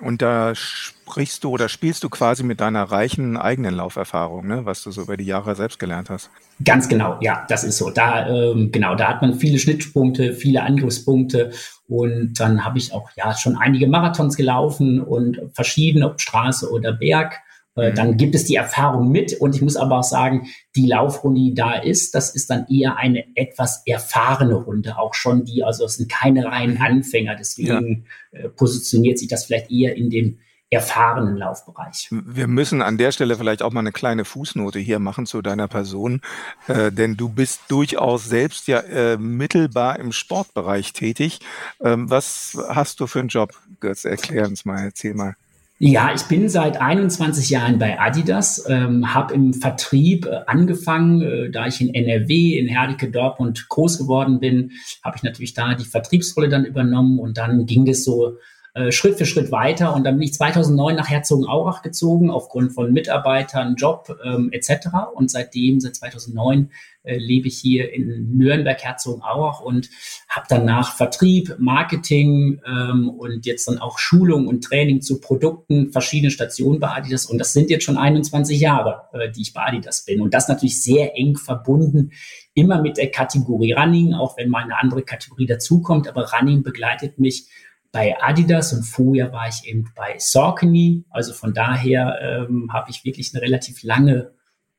Und da sprichst du oder spielst du quasi mit deiner reichen eigenen Lauferfahrung, ne? was du so über die Jahre selbst gelernt hast.
Ganz genau, ja, das ist so. Da ähm, genau, da hat man viele Schnittpunkte, viele Angriffspunkte und dann habe ich auch ja schon einige Marathons gelaufen und verschiedene, ob Straße oder Berg mhm. Dann gibt es die Erfahrung mit und ich muss aber auch sagen, die Laufrunde, die da ist, das ist dann eher eine etwas erfahrene Runde, auch schon die, also es sind keine reinen mhm. Anfänger, deswegen ja. äh, positioniert sich das vielleicht eher in dem erfahrenen Laufbereich.
Wir müssen an der Stelle vielleicht auch mal eine kleine Fußnote hier machen zu deiner Person, äh, denn du bist durchaus selbst ja äh, mittelbar im Sportbereich tätig. Ähm, was hast du für einen Job? Götz, erklär uns mal, erzähl mal.
Ja, ich bin seit 21 Jahren bei Adidas, ähm, habe im Vertrieb äh, angefangen, äh, da ich in NRW, in Herdecke, Dortmund groß geworden bin, habe ich natürlich da die Vertriebsrolle dann übernommen und dann ging das so äh, Schritt für Schritt weiter. Und dann bin ich 2009 nach Herzogenaurach gezogen, aufgrund von Mitarbeitern, Job ähm, etc. Und seitdem, seit 2009, äh, lebe ich hier in Nürnberg, Herzogenaurach und habe danach Vertrieb, Marketing ähm, und jetzt dann auch Schulung und Training zu Produkten, verschiedene Stationen bei Adidas. Und das sind jetzt schon 21 Jahre, äh, die ich bei Adidas bin. Und das natürlich sehr eng verbunden immer mit der Kategorie Running, auch wenn mal eine andere Kategorie dazukommt. Aber Running begleitet mich bei Adidas und vorher war ich eben bei Saucony. Also von daher ähm, habe ich wirklich eine relativ lange,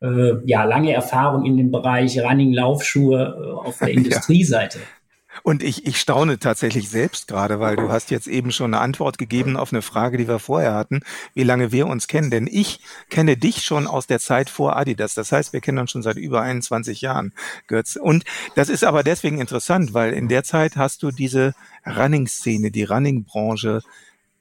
äh, ja, lange Erfahrung in dem Bereich Running Laufschuhe äh, auf der Industrieseite. Ja.
Und ich, ich staune tatsächlich selbst gerade, weil du hast jetzt eben schon eine Antwort gegeben auf eine Frage, die wir vorher hatten, wie lange wir uns kennen. Denn ich kenne dich schon aus der Zeit vor Adidas. Das heißt, wir kennen uns schon seit über 21 Jahren, Götz. Und das ist aber deswegen interessant, weil in der Zeit hast du diese Running-Szene, die Running-Branche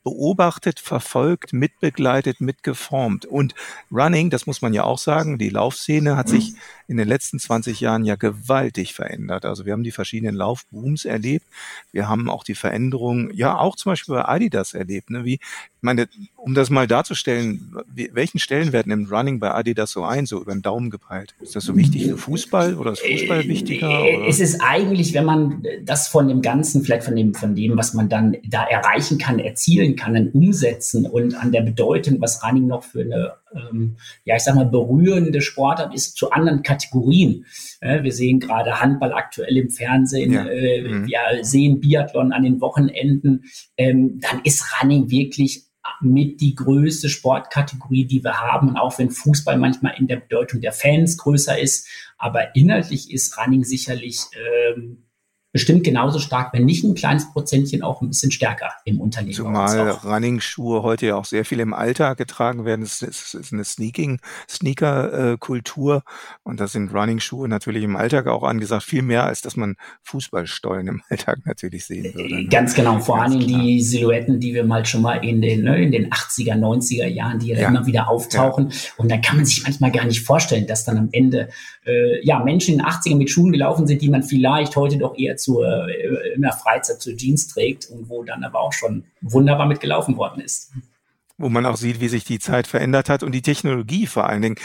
beobachtet, verfolgt, mitbegleitet, mitgeformt. Und Running, das muss man ja auch sagen, die Laufszene hat sich in den letzten 20 Jahren ja gewaltig verändert. Also wir haben die verschiedenen Laufbooms erlebt. Wir haben auch die Veränderungen, ja auch zum Beispiel bei Adidas erlebt. Ne? Wie, ich meine, um das mal darzustellen, welchen Stellenwert nimmt Running bei Adidas so ein, so über den Daumen gepeilt? Ist das so wichtig für Fußball oder ist Fußball wichtiger? Oder?
Es ist eigentlich, wenn man das von dem Ganzen, vielleicht von dem, von dem, was man dann da erreichen kann, erzielen kann, dann umsetzen und an der Bedeutung, was Running noch für eine ähm, ja, ich sag mal, berührende Sportart ist zu anderen Kategorien. Äh, wir sehen gerade Handball aktuell im Fernsehen, ja. äh, mhm. wir sehen Biathlon an den Wochenenden. Ähm, dann ist Running wirklich mit die größte Sportkategorie, die wir haben. Und auch wenn Fußball manchmal in der Bedeutung der Fans größer ist, aber inhaltlich ist Running sicherlich ähm, bestimmt genauso stark, wenn nicht ein kleines Prozentchen auch ein bisschen stärker im Unternehmen.
Zumal Running-Schuhe heute ja auch sehr viel im Alltag getragen werden. Es ist, eine Sneaking, Sneaker-Kultur und da sind Running-Schuhe natürlich im Alltag auch angesagt, viel mehr, als dass man Fußballstollen im Alltag natürlich sehen würde. Ne?
Ganz genau, vor allem die Silhouetten, die wir mal schon mal in den, ne, in den 80er, 90er Jahren, die ja, ja. immer wieder auftauchen. Ja. Und da kann man sich manchmal gar nicht vorstellen, dass dann am Ende äh, ja Menschen in den 80ern mit Schuhen gelaufen sind, die man vielleicht heute doch eher zur, äh, in der Freizeit zu Jeans trägt und wo dann aber auch schon wunderbar mitgelaufen worden ist
wo man auch sieht, wie sich die Zeit verändert hat und die Technologie vor allen Dingen.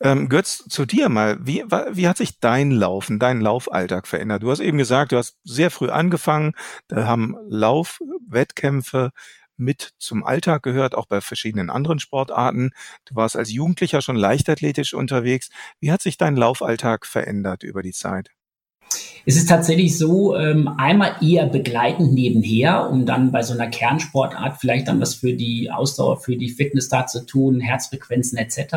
Ähm, Götz, zu dir mal, wie, wie hat sich dein Laufen, dein Laufalltag verändert? Du hast eben gesagt, du hast sehr früh angefangen, da haben Laufwettkämpfe mit zum Alltag gehört, auch bei verschiedenen anderen Sportarten. Du warst als Jugendlicher schon leichtathletisch unterwegs. Wie hat sich dein Laufalltag verändert über die Zeit?
Es ist tatsächlich so, ähm, einmal eher begleitend nebenher, um dann bei so einer Kernsportart vielleicht dann was für die Ausdauer, für die Fitness da zu tun, Herzfrequenzen etc.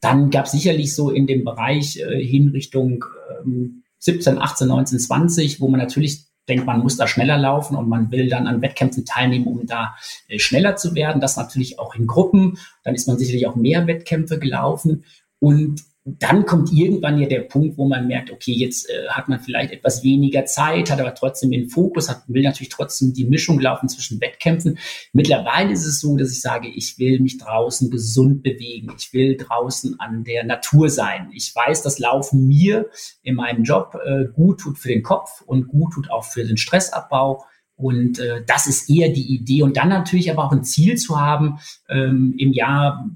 Dann gab es sicherlich so in dem Bereich äh, hin Richtung ähm, 17, 18, 19, 20, wo man natürlich denkt, man muss da schneller laufen und man will dann an Wettkämpfen teilnehmen, um da äh, schneller zu werden. Das natürlich auch in Gruppen. Dann ist man sicherlich auch mehr Wettkämpfe gelaufen. Und dann kommt irgendwann ja der Punkt, wo man merkt, okay, jetzt äh, hat man vielleicht etwas weniger Zeit, hat aber trotzdem den Fokus, hat, will natürlich trotzdem die Mischung laufen zwischen Wettkämpfen. Mittlerweile ist es so, dass ich sage, ich will mich draußen gesund bewegen. Ich will draußen an der Natur sein. Ich weiß, dass Laufen mir in meinem Job äh, gut tut für den Kopf und gut tut auch für den Stressabbau. Und äh, das ist eher die Idee. Und dann natürlich aber auch ein Ziel zu haben, ähm, im Jahr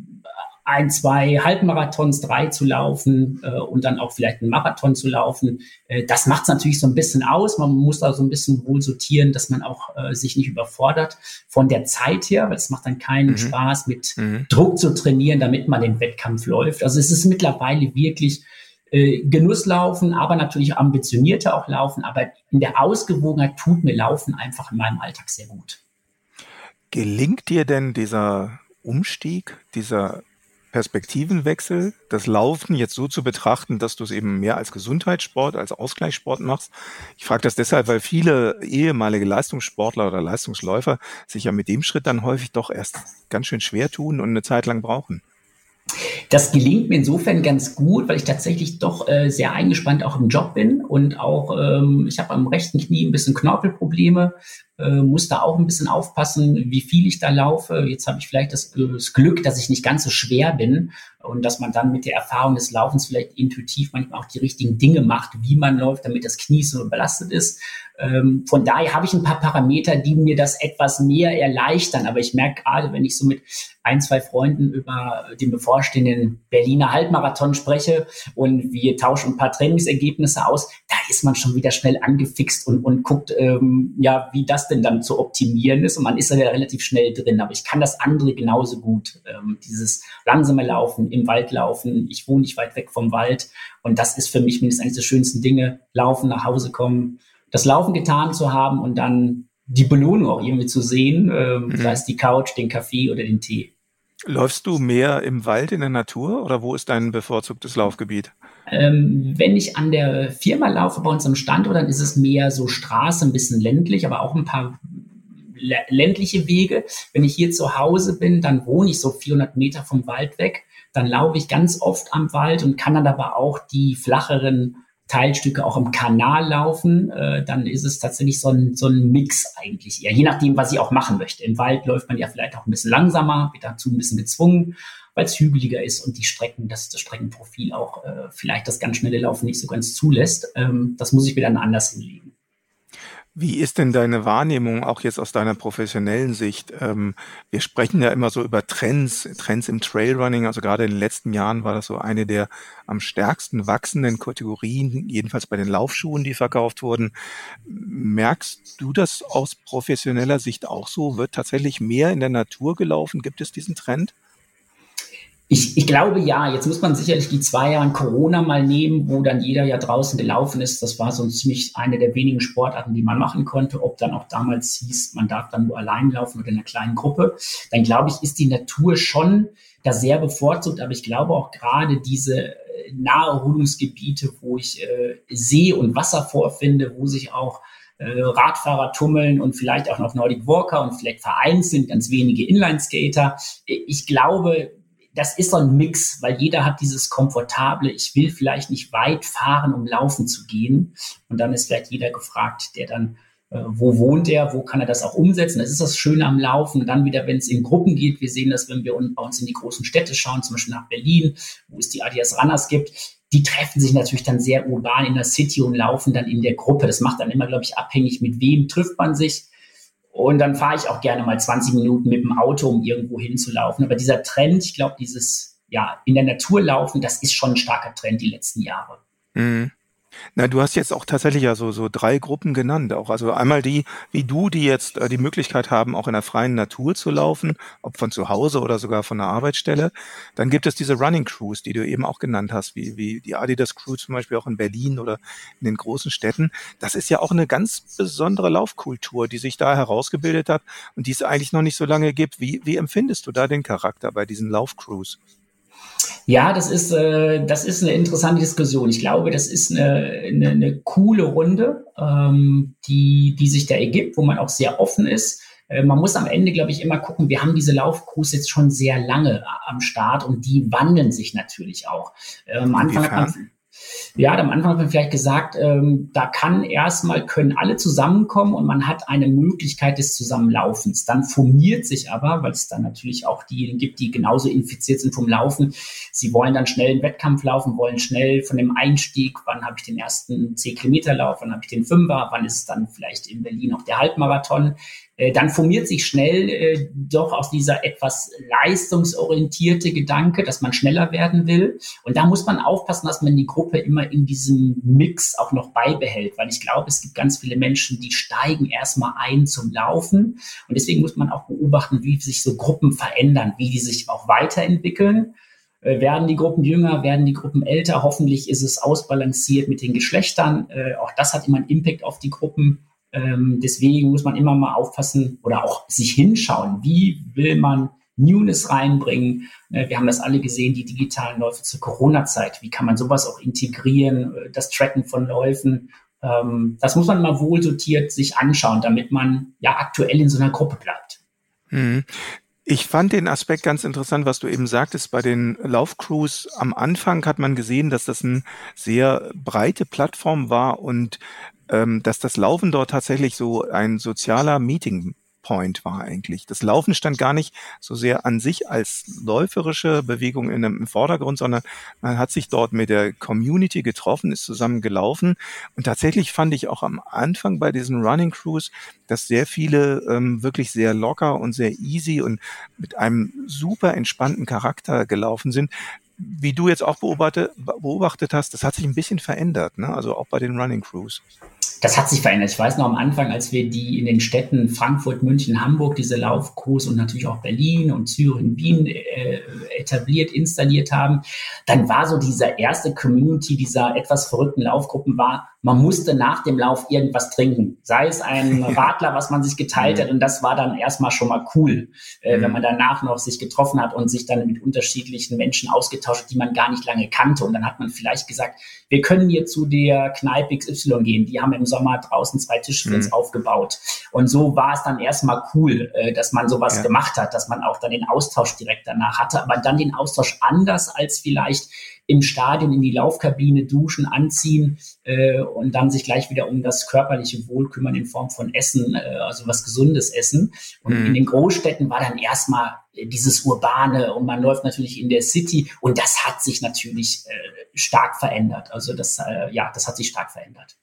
ein, zwei Halbmarathons, drei zu laufen äh, und dann auch vielleicht einen Marathon zu laufen. Äh, das macht es natürlich so ein bisschen aus. Man muss da so ein bisschen wohl sortieren, dass man auch äh, sich nicht überfordert von der Zeit her, weil es macht dann keinen mhm. Spaß, mit mhm. Druck zu trainieren, damit man den Wettkampf läuft. Also es ist mittlerweile wirklich äh, Genusslaufen, aber natürlich ambitionierter auch laufen. Aber in der Ausgewogenheit tut mir Laufen einfach in meinem Alltag sehr gut.
Gelingt dir denn dieser Umstieg, dieser Perspektivenwechsel, das Laufen jetzt so zu betrachten, dass du es eben mehr als Gesundheitssport, als Ausgleichssport machst. Ich frage das deshalb, weil viele ehemalige Leistungssportler oder Leistungsläufer sich ja mit dem Schritt dann häufig doch erst ganz schön schwer tun und eine Zeit lang brauchen.
Das gelingt mir insofern ganz gut, weil ich tatsächlich doch äh, sehr eingespannt auch im Job bin und auch ähm, ich habe am rechten Knie ein bisschen Knorpelprobleme äh, muss da auch ein bisschen aufpassen, wie viel ich da laufe. Jetzt habe ich vielleicht das, das, Glück, dass ich nicht ganz so schwer bin und dass man dann mit der Erfahrung des Laufens vielleicht intuitiv manchmal auch die richtigen Dinge macht, wie man läuft, damit das Knie so belastet ist. Ähm, von daher habe ich ein paar Parameter, die mir das etwas mehr erleichtern. Aber ich merke gerade, wenn ich so mit ein, zwei Freunden über den bevorstehenden Berliner Halbmarathon spreche und wir tauschen ein paar Trainingsergebnisse aus, da ist man schon wieder schnell angefixt und, und guckt, ähm, ja, wie das denn dann zu optimieren ist. Und man ist da ja relativ schnell drin. Aber ich kann das andere genauso gut. Ähm, dieses langsame Laufen, im Wald laufen. Ich wohne nicht weit weg vom Wald. Und das ist für mich mindestens eines der schönsten Dinge. Laufen, nach Hause kommen, das Laufen getan zu haben und dann die Belohnung auch irgendwie zu sehen, ähm, mhm. sei es die Couch, den Kaffee oder den Tee.
Läufst du mehr im Wald in der Natur oder wo ist dein bevorzugtes Laufgebiet?
Ähm, wenn ich an der Firma laufe bei uns am Standort, dann ist es mehr so Straße, ein bisschen ländlich, aber auch ein paar ländliche Wege. Wenn ich hier zu Hause bin, dann wohne ich so 400 Meter vom Wald weg. Dann laufe ich ganz oft am Wald und kann dann aber auch die flacheren Teilstücke auch im Kanal laufen, äh, dann ist es tatsächlich so ein, so ein Mix eigentlich eher, je nachdem, was ich auch machen möchte. Im Wald läuft man ja vielleicht auch ein bisschen langsamer, wird dazu ein bisschen gezwungen, weil es hügeliger ist und die Strecken, das, das Streckenprofil auch äh, vielleicht das ganz schnelle Laufen nicht so ganz zulässt. Ähm, das muss ich mir dann anders hinlegen.
Wie ist denn deine Wahrnehmung auch jetzt aus deiner professionellen Sicht? Ähm, wir sprechen ja immer so über Trends, Trends im Trailrunning. Also gerade in den letzten Jahren war das so eine der am stärksten wachsenden Kategorien, jedenfalls bei den Laufschuhen, die verkauft wurden. Merkst du das aus professioneller Sicht auch so? Wird tatsächlich mehr in der Natur gelaufen? Gibt es diesen Trend?
Ich, ich glaube ja, jetzt muss man sicherlich die zwei Jahre Corona mal nehmen, wo dann jeder ja draußen gelaufen ist. Das war so ziemlich eine der wenigen Sportarten, die man machen konnte. Ob dann auch damals hieß, man darf dann nur allein laufen oder in einer kleinen Gruppe. Dann glaube ich, ist die Natur schon da sehr bevorzugt. Aber ich glaube auch gerade diese äh, Naherholungsgebiete, wo ich äh, See und Wasser vorfinde, wo sich auch äh, Radfahrer tummeln und vielleicht auch noch Nordic Walker und vielleicht vereinzelt ganz wenige Inlineskater. Ich glaube, das ist so ein Mix, weil jeder hat dieses komfortable, ich will vielleicht nicht weit fahren, um laufen zu gehen. Und dann ist vielleicht jeder gefragt, der dann, äh, wo wohnt er, wo kann er das auch umsetzen? Das ist das Schöne am Laufen. Und dann wieder, wenn es in Gruppen geht, wir sehen das, wenn wir bei uns in die großen Städte schauen, zum Beispiel nach Berlin, wo es die Adidas Runners gibt, die treffen sich natürlich dann sehr urban in der City und laufen dann in der Gruppe. Das macht dann immer, glaube ich, abhängig, mit wem trifft man sich. Und dann fahre ich auch gerne mal 20 Minuten mit dem Auto, um irgendwo hinzulaufen. Aber dieser Trend, ich glaube, dieses ja in der Natur laufen, das ist schon ein starker Trend die letzten Jahre.
Mhm. Na, du hast jetzt auch tatsächlich ja so, so drei Gruppen genannt. Auch also einmal die, wie du, die jetzt äh, die Möglichkeit haben, auch in der freien Natur zu laufen, ob von zu Hause oder sogar von der Arbeitsstelle. Dann gibt es diese Running Crews, die du eben auch genannt hast, wie, wie die Adidas Crew zum Beispiel auch in Berlin oder in den großen Städten. Das ist ja auch eine ganz besondere Laufkultur, die sich da herausgebildet hat und die es eigentlich noch nicht so lange gibt. Wie, wie empfindest du da den Charakter bei diesen Laufcrews?
Ja, das ist, äh, das ist eine interessante Diskussion. Ich glaube, das ist eine, eine, eine coole Runde, ähm, die, die sich da ergibt, wo man auch sehr offen ist. Äh, man muss am Ende, glaube ich, immer gucken, wir haben diese Laufcrews jetzt schon sehr lange am Start und die wandeln sich natürlich auch. Äh, am Anfang hat man ja, am Anfang hat man vielleicht gesagt, ähm, da kann erstmal, können alle zusammenkommen und man hat eine Möglichkeit des Zusammenlaufens. Dann formiert sich aber, weil es dann natürlich auch diejenigen gibt, die genauso infiziert sind vom Laufen. Sie wollen dann schnell einen Wettkampf laufen, wollen schnell von dem Einstieg, wann habe ich den ersten 10 Kilometer Lauf, wann habe ich den Fünfer, wann ist es dann vielleicht in Berlin auch der Halbmarathon. Äh, dann formiert sich schnell äh, doch aus dieser etwas leistungsorientierte Gedanke, dass man schneller werden will. Und da muss man aufpassen, dass man die Gruppe immer in diesem Mix auch noch beibehält, weil ich glaube, es gibt ganz viele Menschen, die steigen erstmal ein zum Laufen. Und deswegen muss man auch beobachten, wie sich so Gruppen verändern, wie die sich auch weiterentwickeln. Äh, werden die Gruppen jünger, werden die Gruppen älter? Hoffentlich ist es ausbalanciert mit den Geschlechtern. Äh, auch das hat immer einen Impact auf die Gruppen. Ähm, deswegen muss man immer mal aufpassen oder auch sich hinschauen, wie will man Newness reinbringen. Äh, wir haben das alle gesehen, die digitalen Läufe zur Corona-Zeit. Wie kann man sowas auch integrieren, äh, das Tracken von Läufen? Ähm, das muss man mal wohl sortiert sich anschauen, damit man ja aktuell in so einer Gruppe bleibt.
Mhm. Ich fand den Aspekt ganz interessant, was du eben sagtest. Bei den Laufcrews am Anfang hat man gesehen, dass das eine sehr breite Plattform war und ähm, dass das Laufen dort tatsächlich so ein sozialer Meeting Point war eigentlich. Das Laufen stand gar nicht so sehr an sich als läuferische Bewegung in einem, im Vordergrund, sondern man hat sich dort mit der Community getroffen, ist zusammen gelaufen. Und tatsächlich fand ich auch am Anfang bei diesen Running Crews, dass sehr viele ähm, wirklich sehr locker und sehr easy und mit einem super entspannten Charakter gelaufen sind wie du jetzt auch beobachtet, beobachtet hast, das hat sich ein bisschen verändert, ne? also auch bei den Running Crews.
Das hat sich verändert. Ich weiß noch am Anfang, als wir die in den Städten Frankfurt, München, Hamburg, diese Laufcrews und natürlich auch Berlin und Zürich Wien äh, etabliert, installiert haben, dann war so dieser erste Community dieser etwas verrückten Laufgruppen war, man musste nach dem Lauf irgendwas trinken. Sei es ein Radler, was man sich geteilt hat. Und das war dann erstmal schon mal cool, äh, wenn mhm. man danach noch sich getroffen hat und sich dann mit unterschiedlichen Menschen ausgetauscht hat, die man gar nicht lange kannte. Und dann hat man vielleicht gesagt, wir können hier zu der Kneipe XY gehen. Die haben im Sommer draußen zwei Tische mhm. aufgebaut. Und so war es dann erstmal cool, äh, dass man sowas ja. gemacht hat, dass man auch dann den Austausch direkt danach hatte, aber dann den Austausch anders als vielleicht im Stadion in die Laufkabine duschen, anziehen äh, und dann sich gleich wieder um das körperliche Wohl kümmern in Form von Essen, äh, also was Gesundes essen. Und mhm. in den Großstädten war dann erstmal dieses Urbane und man läuft natürlich in der City und das hat sich natürlich äh, stark verändert. Also das, äh, ja, das hat sich stark verändert.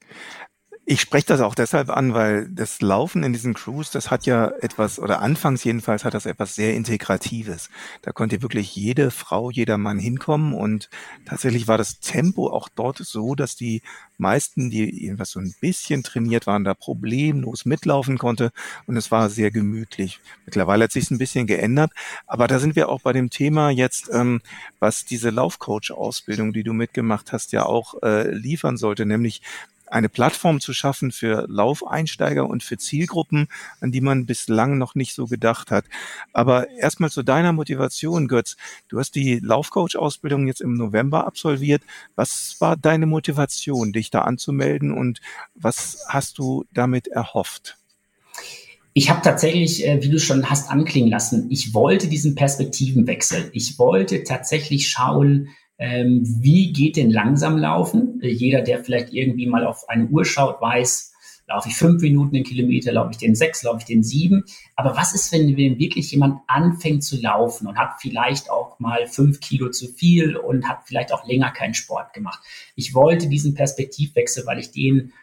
Ich spreche das auch deshalb an, weil das Laufen in diesen Crews, das hat ja etwas, oder anfangs jedenfalls hat das etwas sehr Integratives. Da konnte wirklich jede Frau, jeder Mann hinkommen und tatsächlich war das Tempo auch dort so, dass die meisten, die irgendwas so ein bisschen trainiert waren, da problemlos mitlaufen konnte und es war sehr gemütlich. Mittlerweile hat sich ein bisschen geändert, aber da sind wir auch bei dem Thema jetzt, ähm, was diese Laufcoach-Ausbildung, die du mitgemacht hast, ja auch äh, liefern sollte, nämlich eine Plattform zu schaffen für Laufeinsteiger und für Zielgruppen, an die man bislang noch nicht so gedacht hat. Aber erstmal zu deiner Motivation, Götz. Du hast die Laufcoach-Ausbildung jetzt im November absolviert. Was war deine Motivation, dich da anzumelden und was hast du damit erhofft?
Ich habe tatsächlich, äh, wie du schon hast anklingen lassen, ich wollte diesen Perspektivenwechsel. Ich wollte tatsächlich schauen, ähm, wie geht denn langsam laufen? Äh, jeder, der vielleicht irgendwie mal auf eine Uhr schaut, weiß, laufe ich fünf Minuten den Kilometer, laufe ich den sechs, laufe ich den sieben. Aber was ist, wenn, wenn wirklich jemand anfängt zu laufen und hat vielleicht auch mal fünf Kilo zu viel und hat vielleicht auch länger keinen Sport gemacht? Ich wollte diesen Perspektivwechsel, weil ich den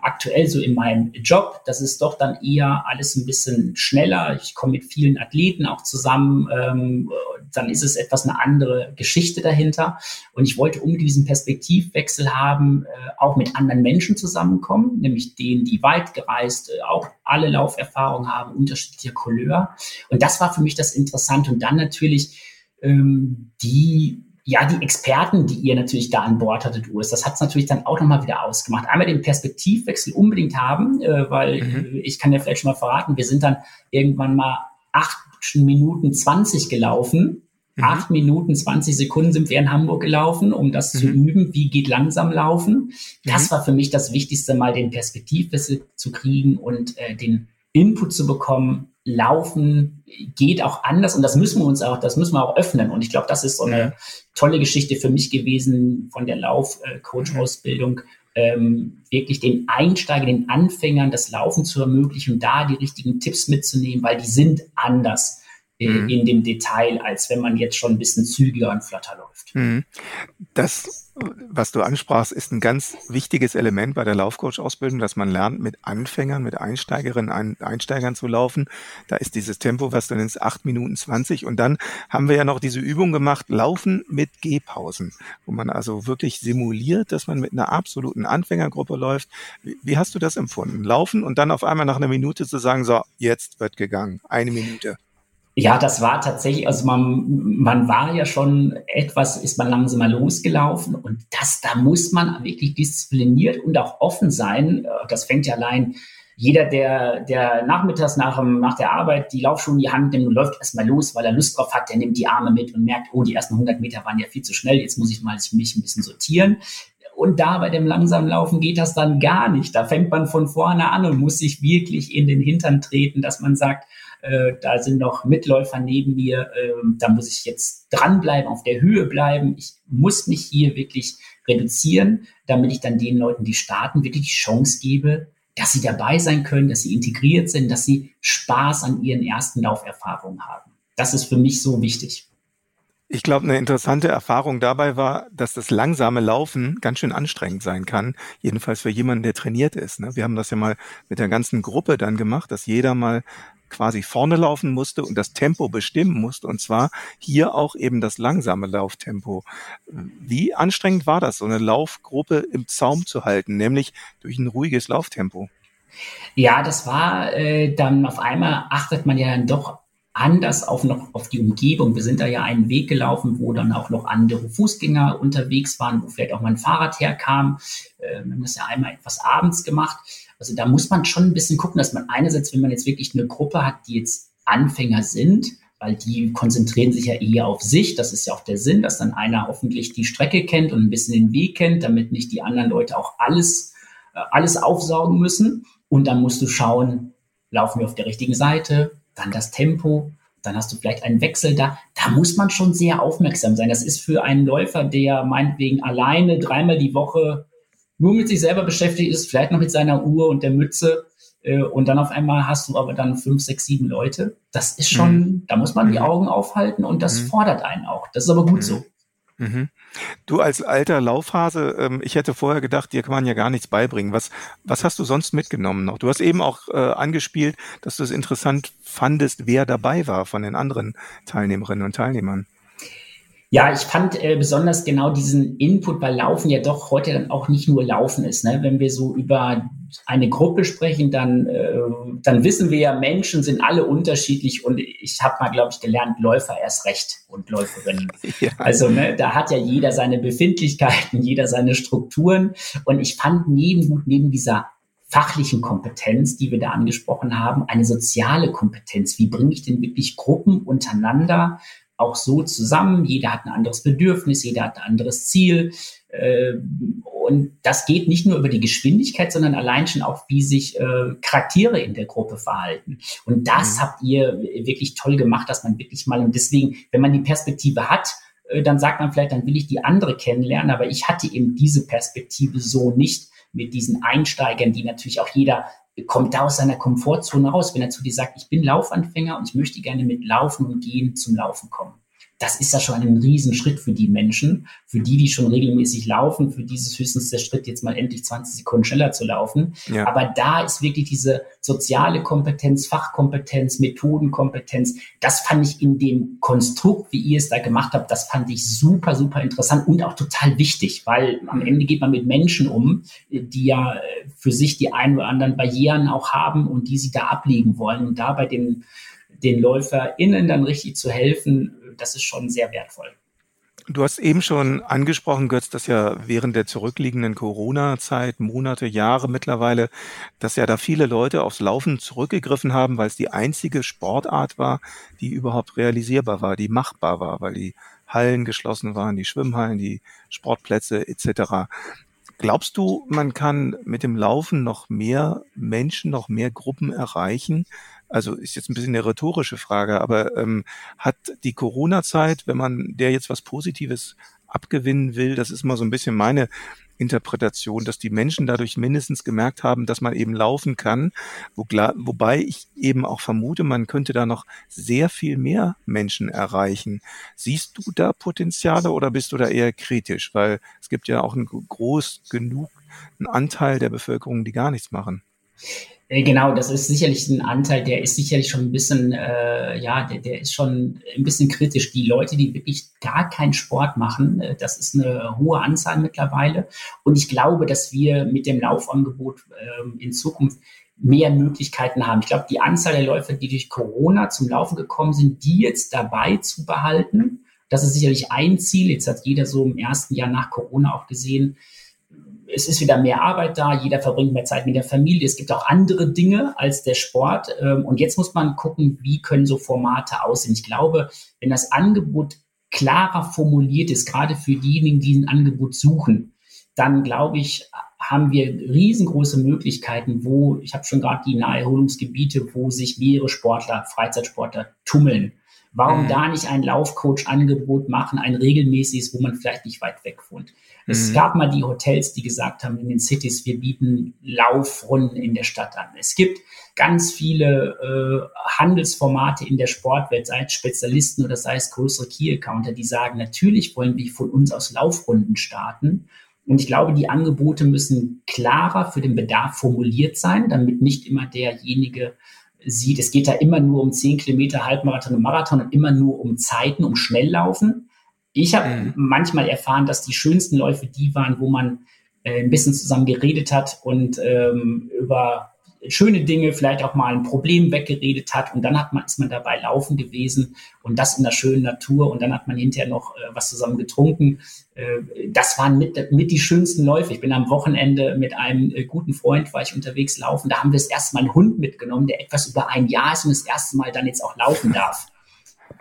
aktuell so in meinem Job, das ist doch dann eher alles ein bisschen schneller. Ich komme mit vielen Athleten auch zusammen. Ähm, dann ist es etwas eine andere Geschichte dahinter. Und ich wollte um diesen Perspektivwechsel haben, äh, auch mit anderen Menschen zusammenkommen, nämlich denen, die weit gereist, äh, auch alle Lauferfahrung haben, unterschiedlicher Couleur. Und das war für mich das Interessante. Und dann natürlich ähm, die ja, die Experten, die ihr natürlich da an Bord hattet, Urs, das hat es natürlich dann auch nochmal wieder ausgemacht. Einmal den Perspektivwechsel unbedingt haben, äh, weil mhm. ich kann ja vielleicht schon mal verraten, wir sind dann irgendwann mal acht Minuten zwanzig gelaufen. Mhm. Acht Minuten, zwanzig Sekunden sind wir in Hamburg gelaufen, um das mhm. zu üben. Wie geht langsam laufen? Das mhm. war für mich das Wichtigste, mal den Perspektivwechsel zu kriegen und äh, den Input zu bekommen, Laufen geht auch anders und das müssen wir uns auch, das müssen wir auch öffnen. Und ich glaube, das ist so eine tolle Geschichte für mich gewesen von der Laufcoach-Ausbildung, ähm, wirklich den Einsteiger, den Anfängern das Laufen zu ermöglichen, da die richtigen Tipps mitzunehmen, weil die sind anders äh, mhm. in dem Detail, als wenn man jetzt schon ein bisschen zügiger und flotter läuft. Mhm.
Das, was du ansprachst, ist ein ganz wichtiges Element bei der Laufcoach-Ausbildung, dass man lernt, mit Anfängern, mit Einsteigerinnen, Einsteigern zu laufen. Da ist dieses Tempo, was du nennst, 8 Minuten 20. Und dann haben wir ja noch diese Übung gemacht, Laufen mit Gehpausen, wo man also wirklich simuliert, dass man mit einer absoluten Anfängergruppe läuft. Wie, wie hast du das empfunden? Laufen und dann auf einmal nach einer Minute zu sagen, so, jetzt wird gegangen. Eine Minute.
Ja, das war tatsächlich, also man, man war ja schon etwas, ist man langsamer losgelaufen und das, da muss man wirklich diszipliniert und auch offen sein. Das fängt ja allein jeder, der, der nachmittags nach, nach der Arbeit die Laufschuhe in die Hand nimmt und läuft erstmal los, weil er Lust drauf hat, der nimmt die Arme mit und merkt, oh, die ersten 100 Meter waren ja viel zu schnell, jetzt muss ich mal mich ein bisschen sortieren. Und da bei dem langsamen Laufen geht das dann gar nicht. Da fängt man von vorne an und muss sich wirklich in den Hintern treten, dass man sagt, äh, da sind noch Mitläufer neben mir, äh, da muss ich jetzt dranbleiben, auf der Höhe bleiben. Ich muss mich hier wirklich reduzieren, damit ich dann den Leuten, die starten, wirklich die Chance gebe, dass sie dabei sein können, dass sie integriert sind, dass sie Spaß an ihren ersten Lauferfahrungen haben. Das ist für mich so wichtig.
Ich glaube, eine interessante Erfahrung dabei war, dass das langsame Laufen ganz schön anstrengend sein kann. Jedenfalls für jemanden, der trainiert ist. Ne? Wir haben das ja mal mit der ganzen Gruppe dann gemacht, dass jeder mal quasi vorne laufen musste und das Tempo bestimmen musste. Und zwar hier auch eben das langsame Lauftempo. Wie anstrengend war das, so eine Laufgruppe im Zaum zu halten, nämlich durch ein ruhiges Lauftempo?
Ja, das war äh, dann auf einmal achtet man ja dann doch anders auf noch auf die Umgebung. Wir sind da ja einen Weg gelaufen, wo dann auch noch andere Fußgänger unterwegs waren, wo vielleicht auch mal ein Fahrrad herkam. Äh, wir haben das ja einmal etwas abends gemacht. Also da muss man schon ein bisschen gucken, dass man einerseits, wenn man jetzt wirklich eine Gruppe hat, die jetzt Anfänger sind, weil die konzentrieren sich ja eher auf sich. Das ist ja auch der Sinn, dass dann einer hoffentlich die Strecke kennt und ein bisschen den Weg kennt, damit nicht die anderen Leute auch alles, äh, alles aufsaugen müssen. Und dann musst du schauen, laufen wir auf der richtigen Seite, dann das Tempo, dann hast du vielleicht einen Wechsel da. Da muss man schon sehr aufmerksam sein. Das ist für einen Läufer, der meinetwegen alleine dreimal die Woche nur mit sich selber beschäftigt ist, vielleicht noch mit seiner Uhr und der Mütze. Äh, und dann auf einmal hast du aber dann fünf, sechs, sieben Leute. Das ist schon, mhm. da muss man die mhm. Augen aufhalten und das mhm. fordert einen auch. Das ist aber gut mhm. so.
Mhm. Du als alter Laufhase, ähm, ich hätte vorher gedacht, dir kann man ja gar nichts beibringen. Was, was hast du sonst mitgenommen noch? Du hast eben auch äh, angespielt, dass du es interessant fandest, wer dabei war von den anderen Teilnehmerinnen und Teilnehmern.
Ja, ich fand äh, besonders genau diesen Input, weil Laufen ja doch heute dann auch nicht nur Laufen ist. Ne? Wenn wir so über eine Gruppe sprechen, dann, äh, dann wissen wir ja, Menschen sind alle unterschiedlich und ich habe mal, glaube ich, gelernt, Läufer erst recht und Läuferinnen. Ja. Also ne, da hat ja jeder seine Befindlichkeiten, jeder seine Strukturen und ich fand neben, neben dieser fachlichen Kompetenz, die wir da angesprochen haben, eine soziale Kompetenz. Wie bringe ich denn wirklich Gruppen untereinander auch so zusammen. Jeder hat ein anderes Bedürfnis, jeder hat ein anderes Ziel. Äh, und das geht nicht nur über die Geschwindigkeit, sondern allein schon auch, wie sich äh, Charaktere in der Gruppe verhalten. Und das mhm. habt ihr wirklich toll gemacht, dass man wirklich mal, und deswegen, wenn man die Perspektive hat, äh, dann sagt man vielleicht, dann will ich die andere kennenlernen, aber ich hatte eben diese Perspektive so nicht mit diesen Einsteigern, die natürlich auch jeder kommt da aus seiner Komfortzone raus, wenn er zu dir sagt, ich bin Laufanfänger und ich möchte gerne mit Laufen und Gehen zum Laufen kommen das ist ja schon ein Riesenschritt für die Menschen, für die, die schon regelmäßig laufen, für dieses höchstens der Schritt, jetzt mal endlich 20 Sekunden schneller zu laufen. Ja. Aber da ist wirklich diese soziale Kompetenz, Fachkompetenz, Methodenkompetenz, das fand ich in dem Konstrukt, wie ihr es da gemacht habt, das fand ich super, super interessant und auch total wichtig, weil am Ende geht man mit Menschen um, die ja für sich die ein oder anderen Barrieren auch haben und die sie da ablegen wollen. Und da bei den, den LäuferInnen dann richtig zu helfen, das ist schon sehr wertvoll.
Du hast eben schon angesprochen, Götz, dass ja während der zurückliegenden Corona-Zeit, Monate, Jahre mittlerweile, dass ja da viele Leute aufs Laufen zurückgegriffen haben, weil es die einzige Sportart war, die überhaupt realisierbar war, die machbar war, weil die Hallen geschlossen waren, die Schwimmhallen, die Sportplätze etc. Glaubst du, man kann mit dem Laufen noch mehr Menschen, noch mehr Gruppen erreichen, also ist jetzt ein bisschen eine rhetorische Frage, aber ähm, hat die Corona-Zeit, wenn man der jetzt was Positives abgewinnen will, das ist mal so ein bisschen meine Interpretation, dass die Menschen dadurch mindestens gemerkt haben, dass man eben laufen kann, wo, wobei ich eben auch vermute, man könnte da noch sehr viel mehr Menschen erreichen. Siehst du da Potenziale oder bist du da eher kritisch? Weil es gibt ja auch einen groß genug einen Anteil der Bevölkerung, die gar nichts machen.
Äh, genau, das ist sicherlich ein Anteil, der ist sicherlich schon ein bisschen, äh, ja, der, der ist schon ein bisschen kritisch. Die Leute, die wirklich gar keinen Sport machen, äh, das ist eine hohe Anzahl mittlerweile. Und ich glaube, dass wir mit dem Laufangebot äh, in Zukunft mehr Möglichkeiten haben. Ich glaube, die Anzahl der Läufer, die durch Corona zum Laufen gekommen sind, die jetzt dabei zu behalten, das ist sicherlich ein Ziel. Jetzt hat jeder so im ersten Jahr nach Corona auch gesehen, es ist wieder mehr Arbeit da, jeder verbringt mehr Zeit mit der Familie. Es gibt auch andere Dinge als der Sport. Ähm, und jetzt muss man gucken, wie können so Formate aussehen. Ich glaube, wenn das Angebot klarer formuliert ist, gerade für diejenigen, die ein Angebot suchen, dann glaube ich, haben wir riesengroße Möglichkeiten, wo, ich habe schon gerade die Naherholungsgebiete, wo sich mehrere Sportler, Freizeitsportler tummeln. Warum mhm. da nicht ein Laufcoach-Angebot machen, ein regelmäßiges, wo man vielleicht nicht weit weg wohnt? Mhm. Es gab mal die Hotels, die gesagt haben, in den Cities, wir bieten Laufrunden in der Stadt an. Es gibt ganz viele äh, Handelsformate in der Sportwelt, sei es Spezialisten oder sei es größere Key-Accounter, die sagen, natürlich wollen wir von uns aus Laufrunden starten. Und ich glaube, die Angebote müssen klarer für den Bedarf formuliert sein, damit nicht immer derjenige sieht, es geht da immer nur um 10 Kilometer, Halbmarathon und Marathon und immer nur um Zeiten, um Schnelllaufen. Ich habe mhm. manchmal erfahren, dass die schönsten Läufe die waren, wo man äh, ein bisschen zusammen geredet hat und ähm, über schöne Dinge, vielleicht auch mal ein Problem weggeredet hat und dann hat man, ist man dabei laufen gewesen und das in der schönen Natur und dann hat man hinterher noch äh, was zusammen getrunken. Äh, das waren mit, mit die schönsten Läufe. Ich bin am Wochenende mit einem äh, guten Freund, war ich unterwegs laufen, da haben wir das erste Mal einen Hund mitgenommen, der etwas über ein Jahr ist und das erste Mal dann jetzt auch laufen darf.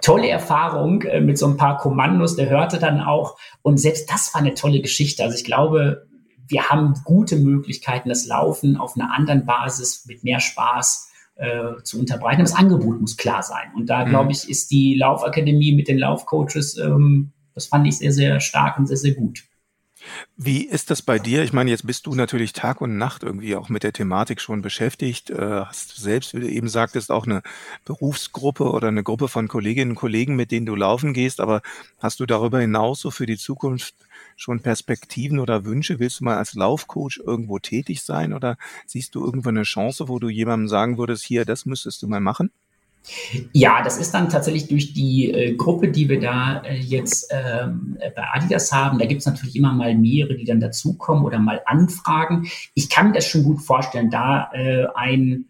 Tolle Erfahrung äh, mit so ein paar Kommandos, der hörte dann auch und selbst das war eine tolle Geschichte. Also ich glaube, wir haben gute Möglichkeiten, das Laufen auf einer anderen Basis mit mehr Spaß äh, zu unterbreiten. Das Angebot muss klar sein. Und da, mhm. glaube ich, ist die Laufakademie mit den Laufcoaches, ähm, das fand ich sehr, sehr stark und sehr, sehr gut.
Wie ist das bei dir? Ich meine, jetzt bist du natürlich Tag und Nacht irgendwie auch mit der Thematik schon beschäftigt. Äh, hast selbst, wie du eben sagtest, auch eine Berufsgruppe oder eine Gruppe von Kolleginnen und Kollegen, mit denen du laufen gehst. Aber hast du darüber hinaus so für die Zukunft schon Perspektiven oder Wünsche? Willst du mal als Laufcoach irgendwo tätig sein oder siehst du irgendwo eine Chance, wo du jemandem sagen würdest, hier, das müsstest du mal machen?
Ja, das ist dann tatsächlich durch die äh, Gruppe, die wir da äh, jetzt ähm, bei Adidas haben. Da gibt es natürlich immer mal mehrere, die dann dazukommen oder mal anfragen. Ich kann mir das schon gut vorstellen, da äh, ein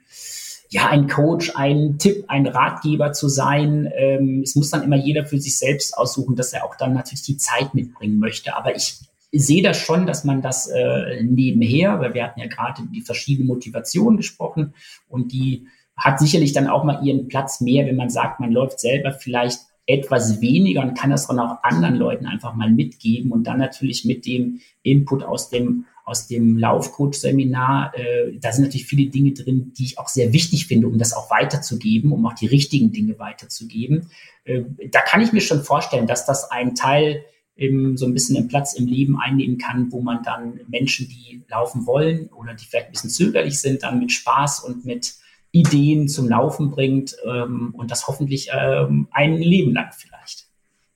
ja, ein Coach, ein Tipp, ein Ratgeber zu sein. Ähm, es muss dann immer jeder für sich selbst aussuchen, dass er auch dann natürlich die Zeit mitbringen möchte. Aber ich sehe das schon, dass man das äh, nebenher, weil wir hatten ja gerade die verschiedenen Motivationen gesprochen und die hat sicherlich dann auch mal ihren Platz mehr, wenn man sagt, man läuft selber vielleicht etwas weniger und kann das dann auch anderen Leuten einfach mal mitgeben und dann natürlich mit dem Input aus dem aus dem Laufcoach-Seminar, äh, da sind natürlich viele Dinge drin, die ich auch sehr wichtig finde, um das auch weiterzugeben, um auch die richtigen Dinge weiterzugeben. Äh, da kann ich mir schon vorstellen, dass das ein Teil im, so ein bisschen den Platz im Leben einnehmen kann, wo man dann Menschen, die laufen wollen oder die vielleicht ein bisschen zögerlich sind, dann mit Spaß und mit Ideen zum Laufen bringt ähm, und das hoffentlich ähm, ein Leben lang vielleicht.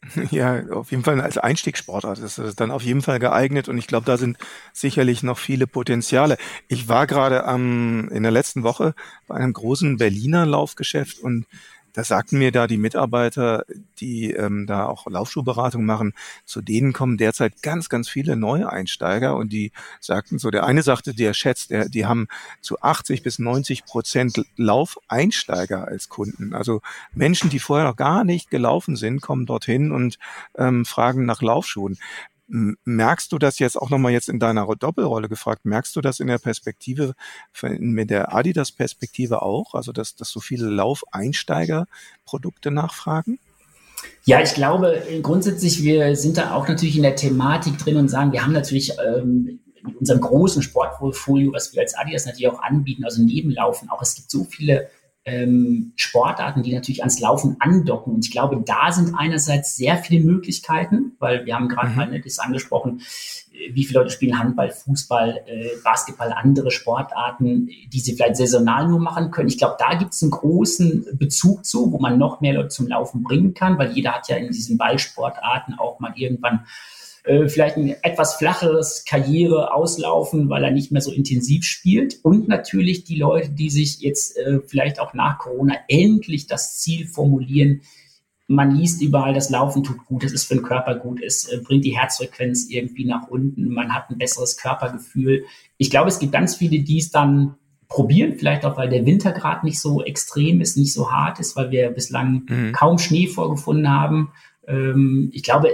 Ja, auf jeden Fall als Einstiegssportart ist es dann auf jeden Fall geeignet und ich glaube, da sind sicherlich noch viele Potenziale. Ich war gerade am in der letzten Woche bei einem großen Berliner Laufgeschäft und da sagten mir da die Mitarbeiter, die ähm, da auch Laufschuhberatung machen, zu denen kommen derzeit ganz, ganz viele Neueinsteiger und die sagten so, der eine sagte, der schätzt, der, die haben zu 80 bis 90 Prozent Laufeinsteiger als Kunden. Also Menschen, die vorher noch gar nicht gelaufen sind, kommen dorthin und ähm, fragen nach Laufschuhen. Merkst du das jetzt auch nochmal jetzt in deiner Doppelrolle gefragt? Merkst du das in der Perspektive, mit der Adidas-Perspektive auch? Also, dass, dass so viele Laufeinsteiger-Produkte nachfragen?
Ja, ich glaube grundsätzlich, wir sind da auch natürlich in der Thematik drin und sagen, wir haben natürlich ähm, mit unserem großen Sportportfolio, was wir als Adidas natürlich auch anbieten, also Nebenlaufen auch, es gibt so viele ähm, Sportarten, die natürlich ans Laufen andocken. Und ich glaube, da sind einerseits sehr viele Möglichkeiten, weil wir haben gerade mhm. mal ne, das angesprochen, äh, wie viele Leute spielen Handball, Fußball, äh, Basketball, andere Sportarten, die sie vielleicht saisonal nur machen können. Ich glaube, da gibt es einen großen Bezug zu, wo man noch mehr Leute zum Laufen bringen kann, weil jeder hat ja in diesen Ballsportarten auch mal irgendwann äh, vielleicht ein etwas flacheres Karriere auslaufen, weil er nicht mehr so intensiv spielt. Und natürlich die Leute, die sich jetzt äh, vielleicht auch nach Corona endlich das Ziel formulieren, man liest überall, das Laufen tut gut, es ist für den Körper gut, es äh, bringt die Herzfrequenz irgendwie nach unten, man hat ein besseres Körpergefühl. Ich glaube, es gibt ganz viele, die es dann probieren, vielleicht auch, weil der Winter gerade nicht so extrem ist, nicht so hart ist, weil wir bislang mhm. kaum Schnee vorgefunden haben ich glaube,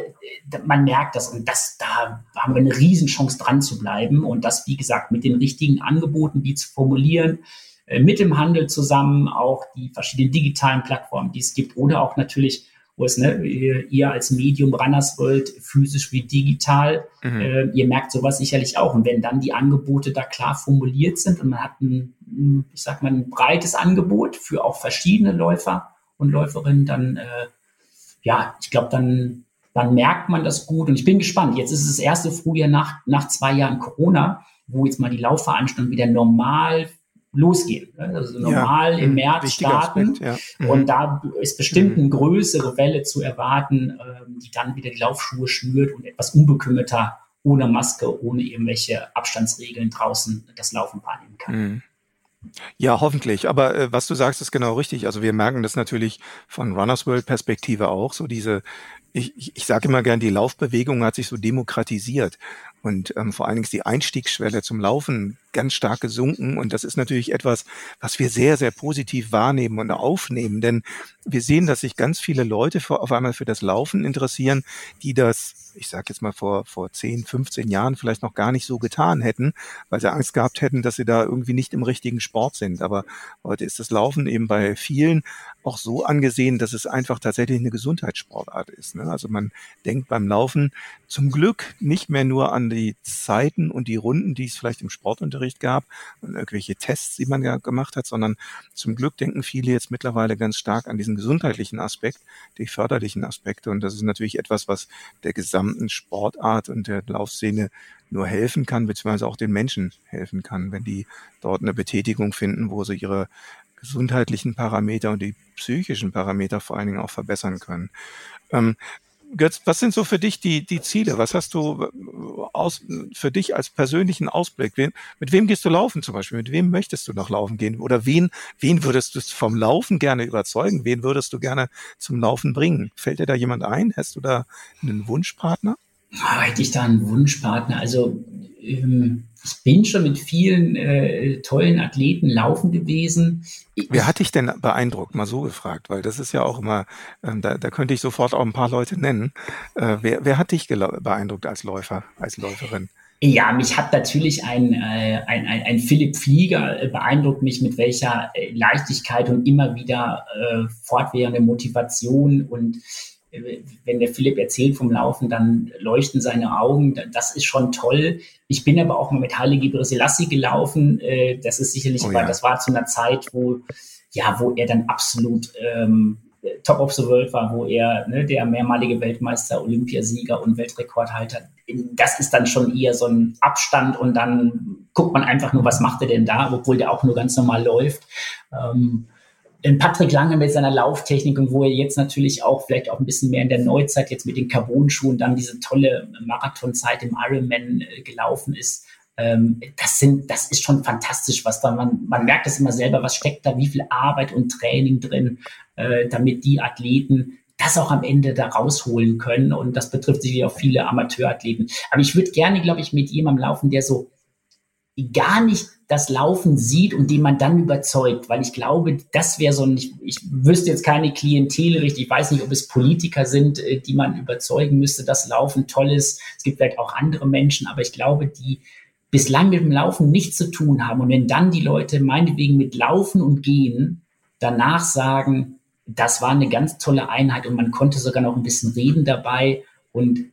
man merkt das und das, da haben wir eine Riesenchance dran zu bleiben und das, wie gesagt, mit den richtigen Angeboten, die zu formulieren, äh, mit dem Handel zusammen, auch die verschiedenen digitalen Plattformen, die es gibt oder auch natürlich, wo es, ne, ihr als Medium Runners World, physisch wie digital, mhm. äh, ihr merkt sowas sicherlich auch. Und wenn dann die Angebote da klar formuliert sind und man hat ein, ich sag mal, ein breites Angebot für auch verschiedene Läufer und Läuferinnen, dann äh, ja, ich glaube, dann, dann merkt man das gut. Und ich bin gespannt. Jetzt ist es das erste Frühjahr nach, nach zwei Jahren Corona, wo jetzt mal die Laufveranstaltungen wieder normal losgehen. Ne? Also normal ja, im mhm. März starten. Aspekt, ja. mhm. Und da ist bestimmt eine größere Welle zu erwarten, ähm, die dann wieder die Laufschuhe schnürt und etwas unbekümmerter ohne Maske, ohne irgendwelche Abstandsregeln draußen das Laufen wahrnehmen kann. Mhm.
Ja, hoffentlich. Aber äh, was du sagst, ist genau richtig. Also wir merken das natürlich von Runners World Perspektive auch. So diese, ich, ich, ich sage immer gern, die Laufbewegung hat sich so demokratisiert. Und ähm, vor allen Dingen ist die Einstiegsschwelle zum Laufen ganz stark gesunken. Und das ist natürlich etwas, was wir sehr, sehr positiv wahrnehmen und aufnehmen. Denn wir sehen, dass sich ganz viele Leute für, auf einmal für das Laufen interessieren, die das ich sage jetzt mal vor, vor 10, 15 Jahren vielleicht noch gar nicht so getan hätten, weil sie Angst gehabt hätten, dass sie da irgendwie nicht im richtigen Sport sind. Aber heute ist das Laufen eben bei vielen auch so angesehen, dass es einfach tatsächlich eine Gesundheitssportart ist. Ne? Also man denkt beim Laufen zum Glück nicht mehr nur an die Zeiten und die Runden, die es vielleicht im Sportunterricht gab und irgendwelche Tests, die man ja gemacht hat, sondern zum Glück denken viele jetzt mittlerweile ganz stark an diesen gesundheitlichen Aspekt, die förderlichen Aspekte. Und das ist natürlich etwas, was der gesamten Sportart und der Laufszene nur helfen kann, beziehungsweise auch den Menschen helfen kann, wenn die dort eine Betätigung finden, wo sie ihre gesundheitlichen Parameter und die psychischen Parameter vor allen Dingen auch verbessern können. Ähm, Götz, was sind so für dich die, die Ziele? Was hast du äh, aus, für dich als persönlichen Ausblick? Wen, mit wem gehst du laufen zum Beispiel? Mit wem möchtest du noch laufen gehen? Oder wen, wen würdest du vom Laufen gerne überzeugen? Wen würdest du gerne zum Laufen bringen? Fällt dir da jemand ein? Hast du da einen Wunschpartner?
Hätte ich da einen Wunschpartner? Also ich bin schon mit vielen äh, tollen Athleten laufen gewesen.
Wer hat dich denn beeindruckt? Mal so gefragt, weil das ist ja auch immer, ähm, da, da könnte ich sofort auch ein paar Leute nennen. Äh, wer, wer hat dich beeindruckt als Läufer, als Läuferin?
Ja, mich hat natürlich ein, äh, ein, ein, ein Philipp Flieger äh, beeindruckt mich, mit welcher äh, Leichtigkeit und immer wieder äh, fortwährende Motivation und wenn der Philipp erzählt vom Laufen, dann leuchten seine Augen. Das ist schon toll. Ich bin aber auch mal mit Haile Gebrselassie gelaufen. Äh, das ist sicherlich, oh, ja. das war zu einer Zeit, wo, ja, wo er dann absolut ähm, Top of the World war, wo er ne, der mehrmalige Weltmeister, Olympiasieger und Weltrekordhalter. Das ist dann schon eher so ein Abstand und dann guckt man einfach nur, was macht er denn da, obwohl der auch nur ganz normal läuft. Ähm, Patrick Lange mit seiner Lauftechnik und wo er jetzt natürlich auch vielleicht auch ein bisschen mehr in der Neuzeit jetzt mit den Carbon-Schuhen dann diese tolle Marathonzeit im Ironman äh, gelaufen ist. Ähm, das sind, das ist schon fantastisch, was da man, man merkt das immer selber, was steckt da, wie viel Arbeit und Training drin, äh, damit die Athleten das auch am Ende da rausholen können. Und das betrifft sicherlich auch viele Amateurathleten. Aber ich würde gerne, glaube ich, mit jemandem laufen, der so gar nicht das Laufen sieht und den man dann überzeugt, weil ich glaube, das wäre so ein, ich, ich wüsste jetzt keine Klientel richtig, ich weiß nicht, ob es Politiker sind, äh, die man überzeugen müsste, dass Laufen toll ist. Es gibt vielleicht auch andere Menschen, aber ich glaube, die bislang mit dem Laufen nichts zu tun haben und wenn dann die Leute meinetwegen mit Laufen und Gehen danach sagen, das war eine ganz tolle Einheit und man konnte sogar noch ein bisschen reden dabei und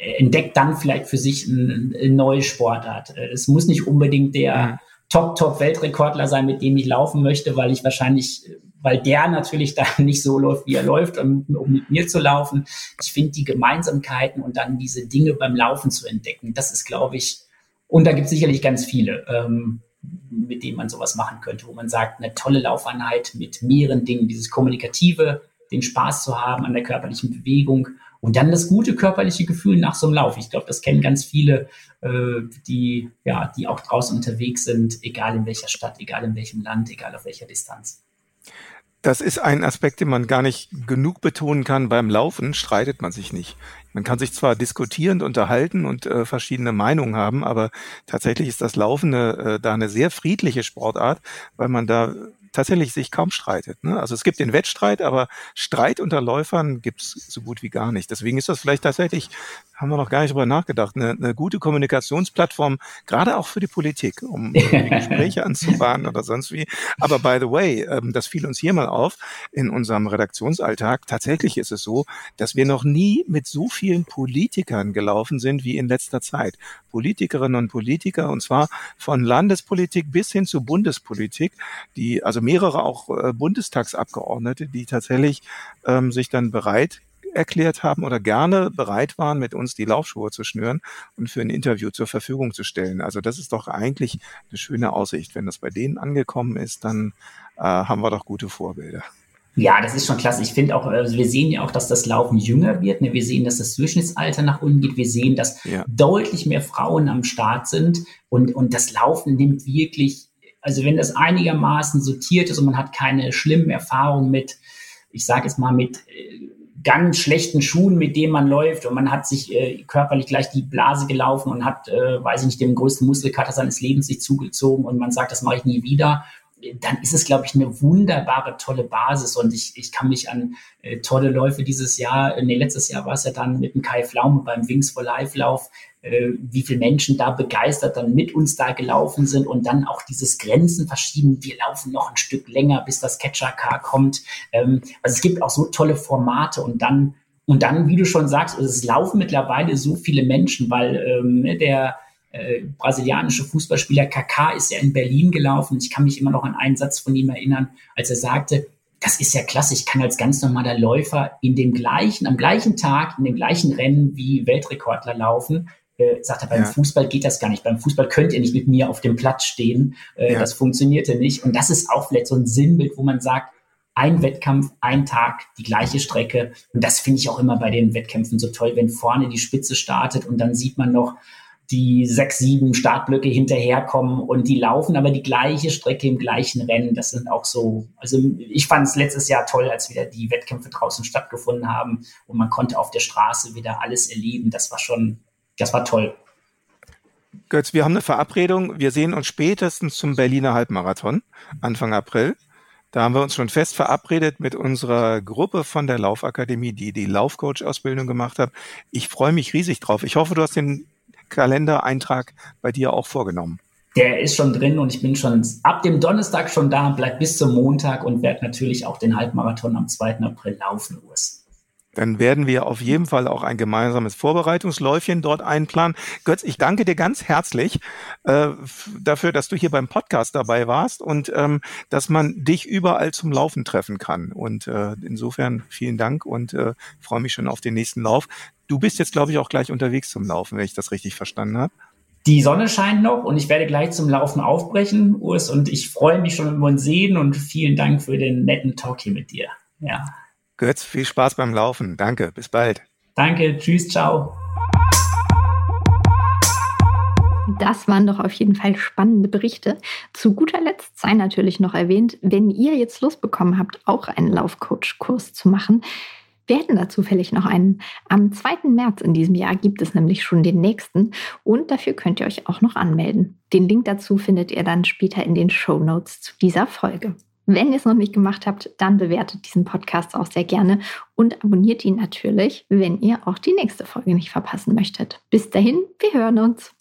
entdeckt dann vielleicht für sich eine, eine neue Sportart. Es muss nicht unbedingt der Top-Top-Weltrekordler sein, mit dem ich laufen möchte, weil ich wahrscheinlich, weil der natürlich da nicht so läuft, wie er läuft, um, um mit mir zu laufen. Ich finde die Gemeinsamkeiten und dann diese Dinge beim Laufen zu entdecken, das ist, glaube ich, und da gibt es sicherlich ganz viele, ähm, mit denen man sowas machen könnte, wo man sagt, eine tolle Laufeinheit mit mehreren Dingen, dieses Kommunikative, den Spaß zu haben an der körperlichen Bewegung und dann das gute körperliche Gefühl nach so einem Lauf. Ich glaube, das kennen ganz viele, äh, die, ja, die auch draußen unterwegs sind, egal in welcher Stadt, egal in welchem Land, egal auf welcher Distanz.
Das ist ein Aspekt, den man gar nicht genug betonen kann. Beim Laufen streitet man sich nicht. Man kann sich zwar diskutierend unterhalten und äh, verschiedene Meinungen haben, aber tatsächlich ist das Laufen äh, da eine sehr friedliche Sportart, weil man da tatsächlich sich kaum streitet. Ne? Also es gibt den Wettstreit, aber Streit unter Läufern gibt es so gut wie gar nicht. Deswegen ist das vielleicht tatsächlich haben wir noch gar nicht drüber nachgedacht. Eine, eine gute Kommunikationsplattform, gerade auch für die Politik, um Gespräche anzubahnen oder sonst wie. Aber by the way, ähm, das fiel uns hier mal auf in unserem Redaktionsalltag. Tatsächlich ist es so, dass wir noch nie mit so vielen Politikern gelaufen sind wie in letzter Zeit. Politikerinnen und Politiker, und zwar von Landespolitik bis hin zu Bundespolitik, die, also mehrere auch äh, Bundestagsabgeordnete, die tatsächlich ähm, sich dann bereit erklärt haben oder gerne bereit waren, mit uns die Laufschuhe zu schnüren und für ein Interview zur Verfügung zu stellen. Also das ist doch eigentlich eine schöne Aussicht. Wenn das bei denen angekommen ist, dann äh, haben wir doch gute Vorbilder.
Ja, das ist schon klasse. Ich finde auch, also wir sehen ja auch, dass das Laufen jünger wird. Ne? Wir sehen, dass das Durchschnittsalter nach unten geht. Wir sehen, dass ja. deutlich mehr Frauen am Start sind und, und das Laufen nimmt wirklich, also wenn das einigermaßen sortiert ist und man hat keine schlimmen Erfahrungen mit, ich sage jetzt mal, mit äh, ganz schlechten Schuhen, mit denen man läuft und man hat sich äh, körperlich gleich die Blase gelaufen und hat, äh, weiß ich nicht, den größten Muskelkater seines Lebens sich zugezogen und man sagt, das mache ich nie wieder dann ist es, glaube ich, eine wunderbare, tolle Basis. Und ich, ich kann mich an äh, tolle Läufe dieses Jahr, äh, nee, letztes Jahr war es ja dann mit dem Kai Pflaume beim Wings for Life Lauf, äh, wie viele Menschen da begeistert dann mit uns da gelaufen sind und dann auch dieses Grenzen verschieben. Wir laufen noch ein Stück länger, bis das Catcher-Car kommt. Ähm, also es gibt auch so tolle Formate und dann, und dann, wie du schon sagst, es laufen mittlerweile so viele Menschen, weil ähm, der, äh, brasilianische Fußballspieler Kaká ist ja in Berlin gelaufen. Ich kann mich immer noch an einen Satz von ihm erinnern, als er sagte, das ist ja klasse, ich kann als ganz normaler Läufer in dem gleichen, am gleichen Tag, in dem gleichen Rennen wie Weltrekordler laufen. Äh, sagt er, beim ja. Fußball geht das gar nicht. Beim Fußball könnt ihr nicht mit mir auf dem Platz stehen. Äh, ja. Das funktionierte nicht. Und das ist auch vielleicht so ein Sinnbild, wo man sagt, ein Wettkampf, ein Tag, die gleiche Strecke. Und das finde ich auch immer bei den Wettkämpfen so toll, wenn vorne die Spitze startet und dann sieht man noch die sechs, sieben Startblöcke hinterherkommen und die laufen aber die gleiche Strecke im gleichen Rennen. Das sind auch so, also ich fand es letztes Jahr toll, als wieder die Wettkämpfe draußen stattgefunden haben und man konnte auf der Straße wieder alles erleben. Das war schon, das war toll.
Götz, wir haben eine Verabredung. Wir sehen uns spätestens zum Berliner Halbmarathon Anfang April. Da haben wir uns schon fest verabredet mit unserer Gruppe von der Laufakademie, die die Laufcoach-Ausbildung gemacht hat. Ich freue mich riesig drauf. Ich hoffe, du hast den Kalendereintrag bei dir auch vorgenommen?
Der ist schon drin und ich bin schon ab dem Donnerstag schon da, bleib bis zum Montag und werde natürlich auch den Halbmarathon am 2. April laufen, Urs.
Dann werden wir auf jeden Fall auch ein gemeinsames Vorbereitungsläufchen dort einplanen. Götz, ich danke dir ganz herzlich äh, dafür, dass du hier beim Podcast dabei warst und ähm, dass man dich überall zum Laufen treffen kann. Und äh, insofern vielen Dank und äh, freue mich schon auf den nächsten Lauf. Du bist jetzt, glaube ich, auch gleich unterwegs zum Laufen, wenn ich das richtig verstanden habe.
Die Sonne scheint noch und ich werde gleich zum Laufen aufbrechen, Urs, und ich freue mich schon, wenn wir uns sehen und vielen Dank für den netten Talk hier mit dir. Ja.
Götz, viel Spaß beim Laufen. Danke, bis bald.
Danke, tschüss, ciao.
Das waren doch auf jeden Fall spannende Berichte. Zu guter Letzt sei natürlich noch erwähnt, wenn ihr jetzt Lust bekommen habt, auch einen Laufcoach-Kurs zu machen, wir hätten da zufällig noch einen. Am 2. März in diesem Jahr gibt es nämlich schon den nächsten und dafür könnt ihr euch auch noch anmelden. Den Link dazu findet ihr dann später in den Show Notes zu dieser Folge. Wenn ihr es noch nicht gemacht habt, dann bewertet diesen Podcast auch sehr gerne und abonniert ihn natürlich, wenn ihr auch die nächste Folge nicht verpassen möchtet. Bis dahin, wir hören uns.